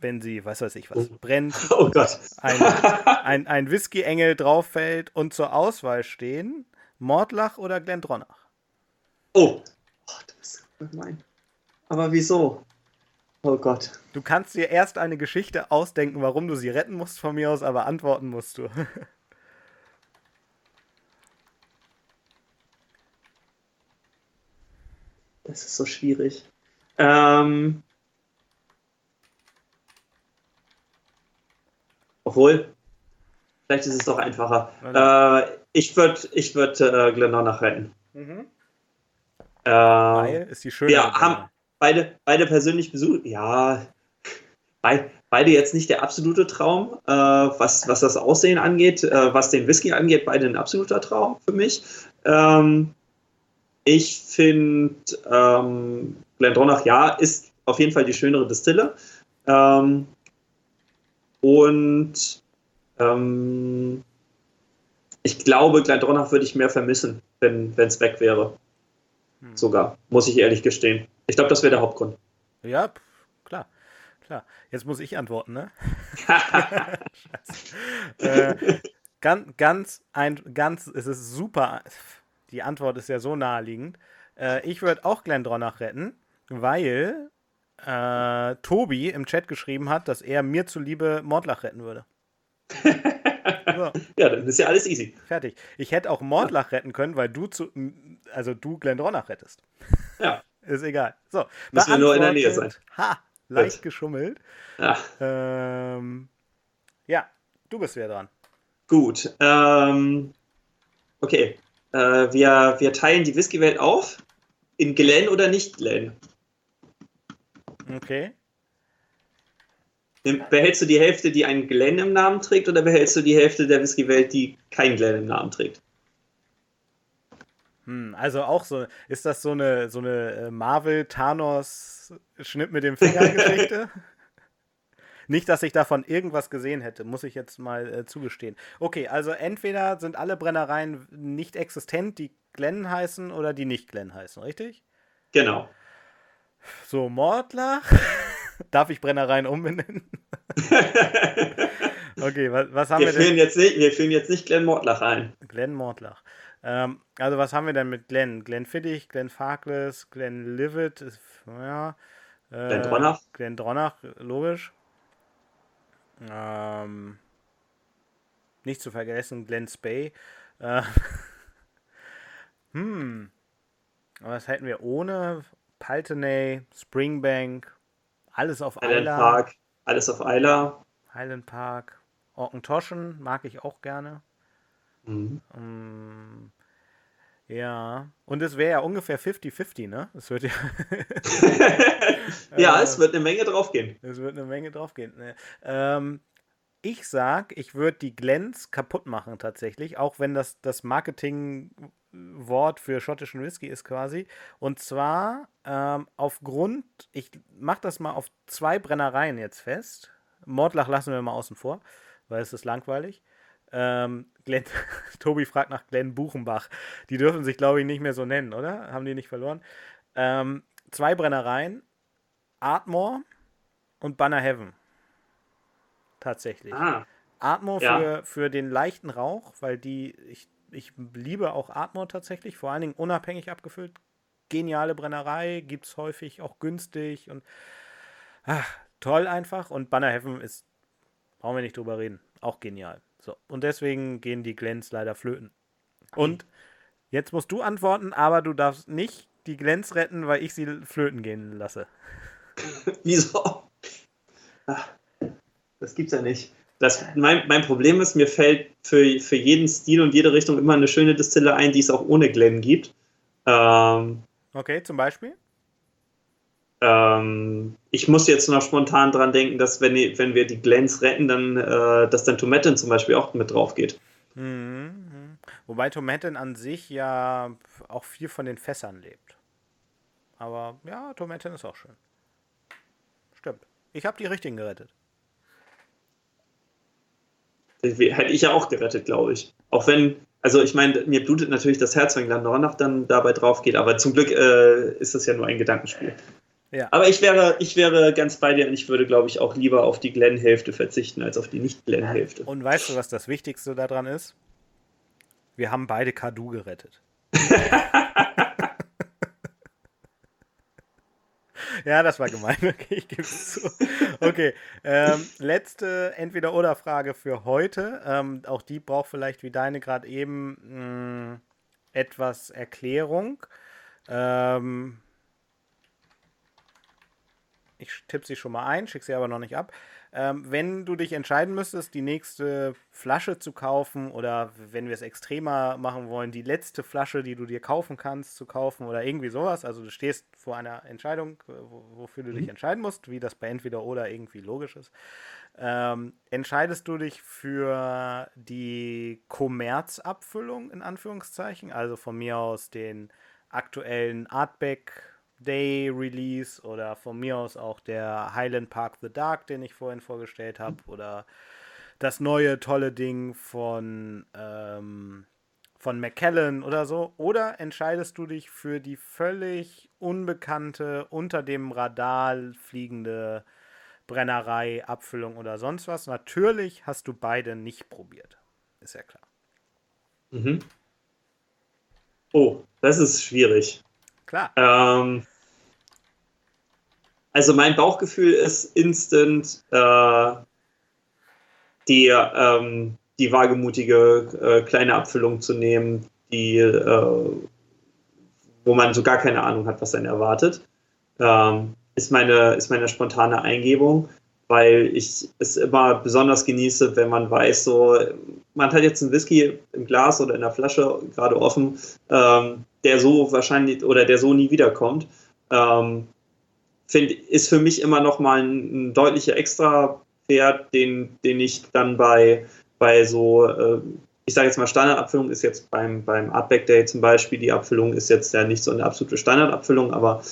wenn sie, was weiß ich was, brennt, oh Gott. ein, ein, ein Whisky-Engel drauffällt und zur Auswahl stehen, Mordlach oder Glendronach? Oh, oh du bist gemein. Aber wieso? Oh Gott. Du kannst dir erst eine Geschichte ausdenken, warum du sie retten musst von mir aus, aber antworten musst du. Das ist so schwierig. Ähm, obwohl, vielleicht ist es doch einfacher. Äh, ich würde ich würd, äh, Glenonnach retten. Mhm. Äh, Weil ist die schöne. Wir haben beide, beide persönlich besucht. Ja, bei, beide jetzt nicht der absolute Traum, äh, was, was das Aussehen angeht, äh, was den Whisky angeht, beide ein absoluter Traum für mich. Ähm, ich finde, ähm, Glendronach, ja, ist auf jeden Fall die schönere Distille. Ähm, und ähm, ich glaube, Glendronach würde ich mehr vermissen, wenn es weg wäre. Hm. Sogar, muss ich ehrlich gestehen. Ich glaube, das wäre der Hauptgrund. Ja, klar. Klar. Jetzt muss ich antworten, ne? äh, ganz, ganz, ein, ganz, es ist super. Die Antwort ist ja so naheliegend. Äh, ich würde auch Glendronach retten, weil äh, Tobi im Chat geschrieben hat, dass er mir zuliebe Mordlach retten würde. So. Ja, dann ist ja alles easy. Fertig. Ich hätte auch Mordlach retten können, weil du zu, also du Glendronach rettest. Ja. Ist egal. So. Müssen wir nur in der Nähe sein. Ha, leicht Gut. geschummelt. Ja. Ähm, ja, du bist wieder dran. Gut. Ähm, okay. Äh, wir, wir teilen die Whisky-Welt auf in Glen oder nicht Glen. Okay. Behältst du die Hälfte, die einen Glen im Namen trägt, oder behältst du die Hälfte der Whisky-Welt, die kein Glen im Namen trägt? Hm, also auch so, ist das so eine, so eine äh, Marvel-Thanos-Schnitt mit dem Finger-Geschichte? Nicht, dass ich davon irgendwas gesehen hätte, muss ich jetzt mal äh, zugestehen. Okay, also entweder sind alle Brennereien nicht existent, die Glen heißen, oder die nicht Glen heißen, richtig? Genau. So, Mordlach. Darf ich Brennereien umbenennen? okay, was, was haben wir, wir denn? Jetzt nicht, wir führen jetzt nicht Glenn Mordlach ein. Glenn Mordlach. Ähm, also was haben wir denn mit Glenn? Glenn Fittich, Glenn Farkless, Glenn Livet, ja. Äh, Glenn Dronach. Glenn Dronach, logisch. Ähm, nicht zu vergessen, Glenn Spay. Äh, hm. Was hätten wir ohne Paltenay, Springbank, alles auf Highland Eiler. Park, alles auf Eiler. Highland Park. Orkentoschen mag ich auch gerne. Mhm. Um, ja, und es wäre ja ungefähr 50-50, ne? Es wird ja. ja, äh, es wird eine Menge draufgehen. Es wird eine Menge draufgehen. Ne? Ähm, ich sag, ich würde die Glens kaputt machen tatsächlich, auch wenn das das Marketingwort für schottischen Whisky ist quasi. Und zwar ähm, aufgrund, ich mache das mal auf zwei Brennereien jetzt fest. Mordlach lassen wir mal außen vor, weil es ist langweilig. Ähm, Glenn, Tobi fragt nach Glenn Buchenbach. Die dürfen sich, glaube ich, nicht mehr so nennen, oder? Haben die nicht verloren? Ähm, zwei Brennereien, Artmore und Banner Heaven tatsächlich. Ah. Atmo ja. für, für den leichten Rauch, weil die, ich, ich liebe auch Atmo tatsächlich, vor allen Dingen unabhängig abgefüllt. Geniale Brennerei, gibt es häufig auch günstig und ach, toll einfach. Und Banner Heaven ist, brauchen wir nicht drüber reden, auch genial. So, und deswegen gehen die Glens leider flöten. Und jetzt musst du antworten, aber du darfst nicht die Glens retten, weil ich sie flöten gehen lasse. Wieso? Das gibt's ja nicht. Das, mein, mein Problem ist, mir fällt für, für jeden Stil und jede Richtung immer eine schöne Distille ein, die es auch ohne Glen gibt. Ähm, okay, zum Beispiel? Ähm, ich muss jetzt noch spontan dran denken, dass wenn, wenn wir die Glens retten, dann, äh, dass dann Tomaten zum Beispiel auch mit drauf geht. Mhm. mhm. Wobei Tomaten an sich ja auch viel von den Fässern lebt. Aber ja, Tomaten ist auch schön. Stimmt. Ich habe die richtigen gerettet. Hätte ich ja auch gerettet, glaube ich. Auch wenn, also ich meine, mir blutet natürlich das Herz, wenn Glendornach dann dabei drauf geht, aber zum Glück äh, ist das ja nur ein Gedankenspiel. Ja. Aber ich wäre, ich wäre ganz bei dir und ich würde, glaube ich, auch lieber auf die Glenn-Hälfte verzichten als auf die Nicht-Glenn-Hälfte. Und weißt du, was das Wichtigste daran ist? Wir haben beide Kadu gerettet. ja, das war gemein. Okay, ich gebe es zu. Okay, ähm, letzte Entweder-Oder-Frage für heute. Ähm, auch die braucht vielleicht wie deine gerade eben mh, mm, etwas Erklärung. Ähm, ich tippe sie schon mal ein, schicke sie aber noch nicht ab. Ähm, wenn du dich entscheiden müsstest, die nächste Flasche zu kaufen oder wenn wir es extremer machen wollen, die letzte Flasche, die du dir kaufen kannst, zu kaufen oder irgendwie sowas, also du stehst vor einer Entscheidung, wofür du mhm. dich entscheiden musst, wie das bei entweder oder irgendwie logisch ist, ähm, entscheidest du dich für die Kommerzabfüllung in Anführungszeichen, also von mir aus den aktuellen Artback Day Release oder von mir aus auch der Highland Park The Dark, den ich vorhin vorgestellt habe, oder das neue tolle Ding von, ähm, von McKellen oder so. Oder entscheidest du dich für die völlig unbekannte, unter dem Radar fliegende Brennerei, Abfüllung oder sonst was? Natürlich hast du beide nicht probiert. Ist ja klar. Mhm. Oh, das ist schwierig. Klar. Ähm, also mein Bauchgefühl ist instant äh, die, ähm, die wagemutige äh, kleine Abfüllung zu nehmen, die, äh, wo man so gar keine Ahnung hat, was einen erwartet. Ähm, ist, meine, ist meine spontane Eingebung, weil ich es immer besonders genieße, wenn man weiß, so, man hat jetzt einen Whisky im Glas oder in der Flasche gerade offen, ähm, der so wahrscheinlich oder der so nie wiederkommt. Ähm, find, ist für mich immer noch mal ein, ein deutlicher Extra-Wert, den, den ich dann bei, bei so, äh, ich sage jetzt mal Standardabfüllung ist jetzt beim, beim Artback Day zum Beispiel, die Abfüllung ist jetzt ja nicht so eine absolute Standardabfüllung, aber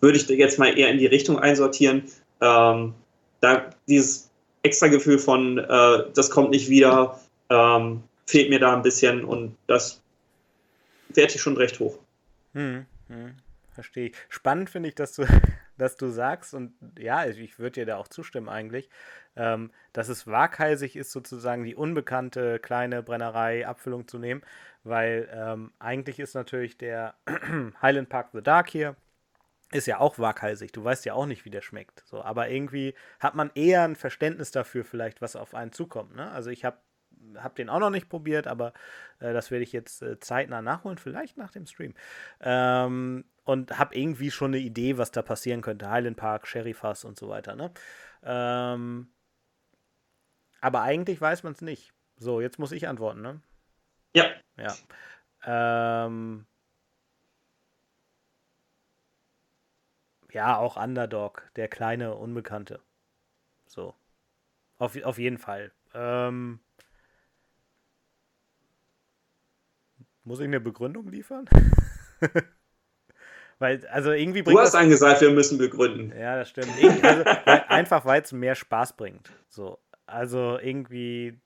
würde ich jetzt mal eher in die Richtung einsortieren. Ähm, da dieses extra Gefühl von, äh, das kommt nicht wieder, ähm, fehlt mir da ein bisschen und das werte ich schon recht hoch. Hm, hm, verstehe ich. Spannend finde ich, dass du dass du sagst, und ja, ich würde dir da auch zustimmen eigentlich, ähm, dass es waghalsig ist, sozusagen die unbekannte kleine Brennerei Abfüllung zu nehmen, weil ähm, eigentlich ist natürlich der Highland Park The Dark hier, ist ja auch waghalsig. Du weißt ja auch nicht, wie der schmeckt. So, aber irgendwie hat man eher ein Verständnis dafür, vielleicht, was auf einen zukommt. Ne? Also ich habe hab den auch noch nicht probiert, aber äh, das werde ich jetzt äh, zeitnah nachholen, vielleicht nach dem Stream. Ähm, und habe irgendwie schon eine Idee, was da passieren könnte. Highland Park, Sheriffas und so weiter. Ne? Ähm, aber eigentlich weiß man es nicht. So, jetzt muss ich antworten, ne? Ja. Ja. Ähm, ja, auch Underdog, der kleine Unbekannte. So. Auf, auf jeden Fall. Ähm, muss ich eine Begründung liefern? Weil, also irgendwie bringt. Du hast angesagt, wir müssen begründen. Ja, das stimmt. Also, weil, einfach weil es mehr Spaß bringt. So. Also irgendwie,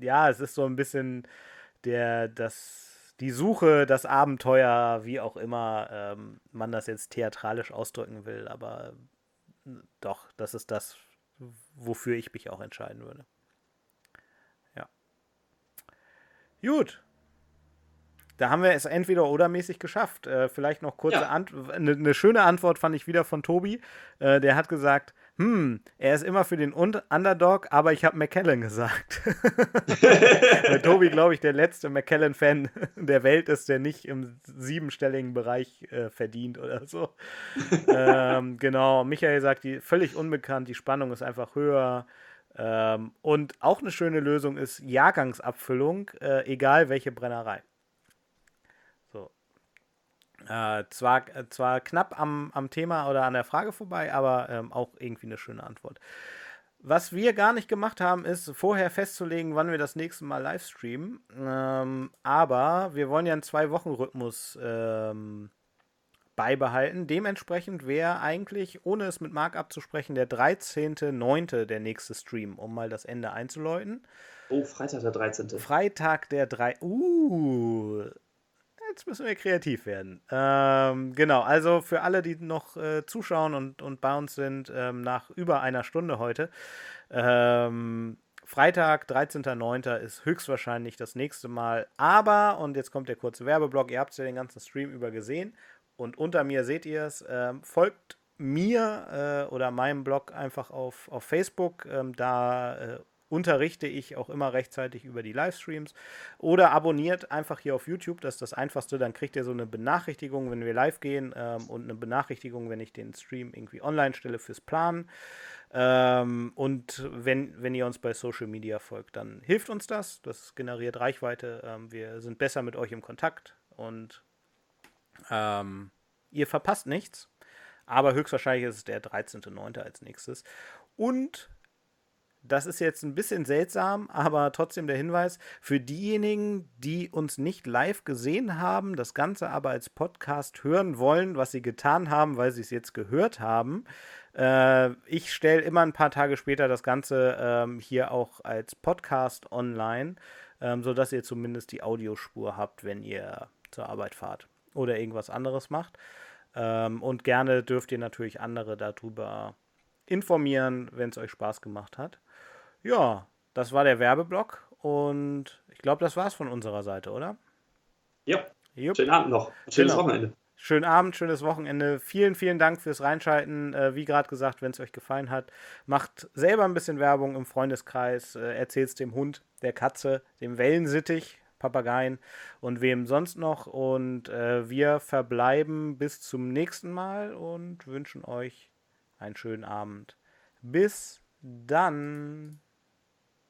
ja, es ist so ein bisschen der, das, die Suche, das Abenteuer, wie auch immer ähm, man das jetzt theatralisch ausdrücken will, aber doch, das ist das, wofür ich mich auch entscheiden würde. Ja. Gut, da haben wir es entweder oder mäßig geschafft. Äh, vielleicht noch kurze ja. Antwort. Eine, eine, schöne Antwort fand ich wieder von Tobi. Äh, der hat gesagt, hm, er ist immer für den Underdog, aber ich habe McKellen gesagt. Weil Tobi, glaube ich, der letzte McKellen-Fan der Welt ist, der nicht im siebenstelligen Bereich äh, verdient oder so. ähm, genau, Michael sagt, die völlig unbekannt, die Spannung ist einfach höher. Ähm, und auch eine schöne Lösung ist Jahrgangsabfüllung, äh, egal welche Brennerei. Äh, zwar, äh, zwar knapp am, am Thema oder an der Frage vorbei, aber ähm, auch irgendwie eine schöne Antwort. Was wir gar nicht gemacht haben, ist vorher festzulegen, wann wir das nächste Mal live streamen. Ähm, aber wir wollen ja einen Zwei-Wochen-Rhythmus ähm, beibehalten. Dementsprechend wäre eigentlich, ohne es mit Marc abzusprechen, der 13.09. der nächste Stream, um mal das Ende einzuläuten. Oh, Freitag der 13. Freitag der 3. Uh, jetzt müssen wir kreativ werden. Ähm, genau, also für alle, die noch äh, zuschauen und, und bei uns sind, ähm, nach über einer Stunde heute. Ähm, Freitag, 13.09. ist höchstwahrscheinlich das nächste Mal. Aber, und jetzt kommt der kurze Werbeblock, ihr habt es ja den ganzen Stream über gesehen und unter mir seht ihr es. Ähm, folgt mir äh, oder meinem Blog einfach auf, auf Facebook. Ähm, da äh, unterrichte ich auch immer rechtzeitig über die Livestreams. Oder abonniert einfach hier auf YouTube, das ist das Einfachste. Dann kriegt ihr so eine Benachrichtigung, wenn wir live gehen ähm, und eine Benachrichtigung, wenn ich den Stream irgendwie online stelle fürs Planen. Ähm, und wenn, wenn ihr uns bei Social Media folgt, dann hilft uns das. Das generiert Reichweite. Ähm, wir sind besser mit euch im Kontakt und ähm, ihr verpasst nichts. Aber höchstwahrscheinlich ist es der 13.09. als nächstes. Und das ist jetzt ein bisschen seltsam, aber trotzdem der Hinweis für diejenigen, die uns nicht live gesehen haben, das Ganze aber als Podcast hören wollen, was sie getan haben, weil sie es jetzt gehört haben. Äh, ich stelle immer ein paar Tage später das Ganze ähm, hier auch als Podcast online, ähm, sodass ihr zumindest die Audiospur habt, wenn ihr zur Arbeit fahrt oder irgendwas anderes macht. Ähm, und gerne dürft ihr natürlich andere darüber informieren, wenn es euch Spaß gemacht hat. Ja, das war der Werbeblock und ich glaube, das war's von unserer Seite, oder? Ja. Jupp. Schönen Abend noch. Schönes genau. Wochenende. Schönen Abend, schönes Wochenende. Vielen, vielen Dank fürs Reinschalten. Äh, wie gerade gesagt, wenn es euch gefallen hat, macht selber ein bisschen Werbung im Freundeskreis. Äh, Erzählt es dem Hund, der Katze, dem Wellensittich, Papageien und wem sonst noch. Und äh, wir verbleiben bis zum nächsten Mal und wünschen euch einen schönen Abend. Bis dann.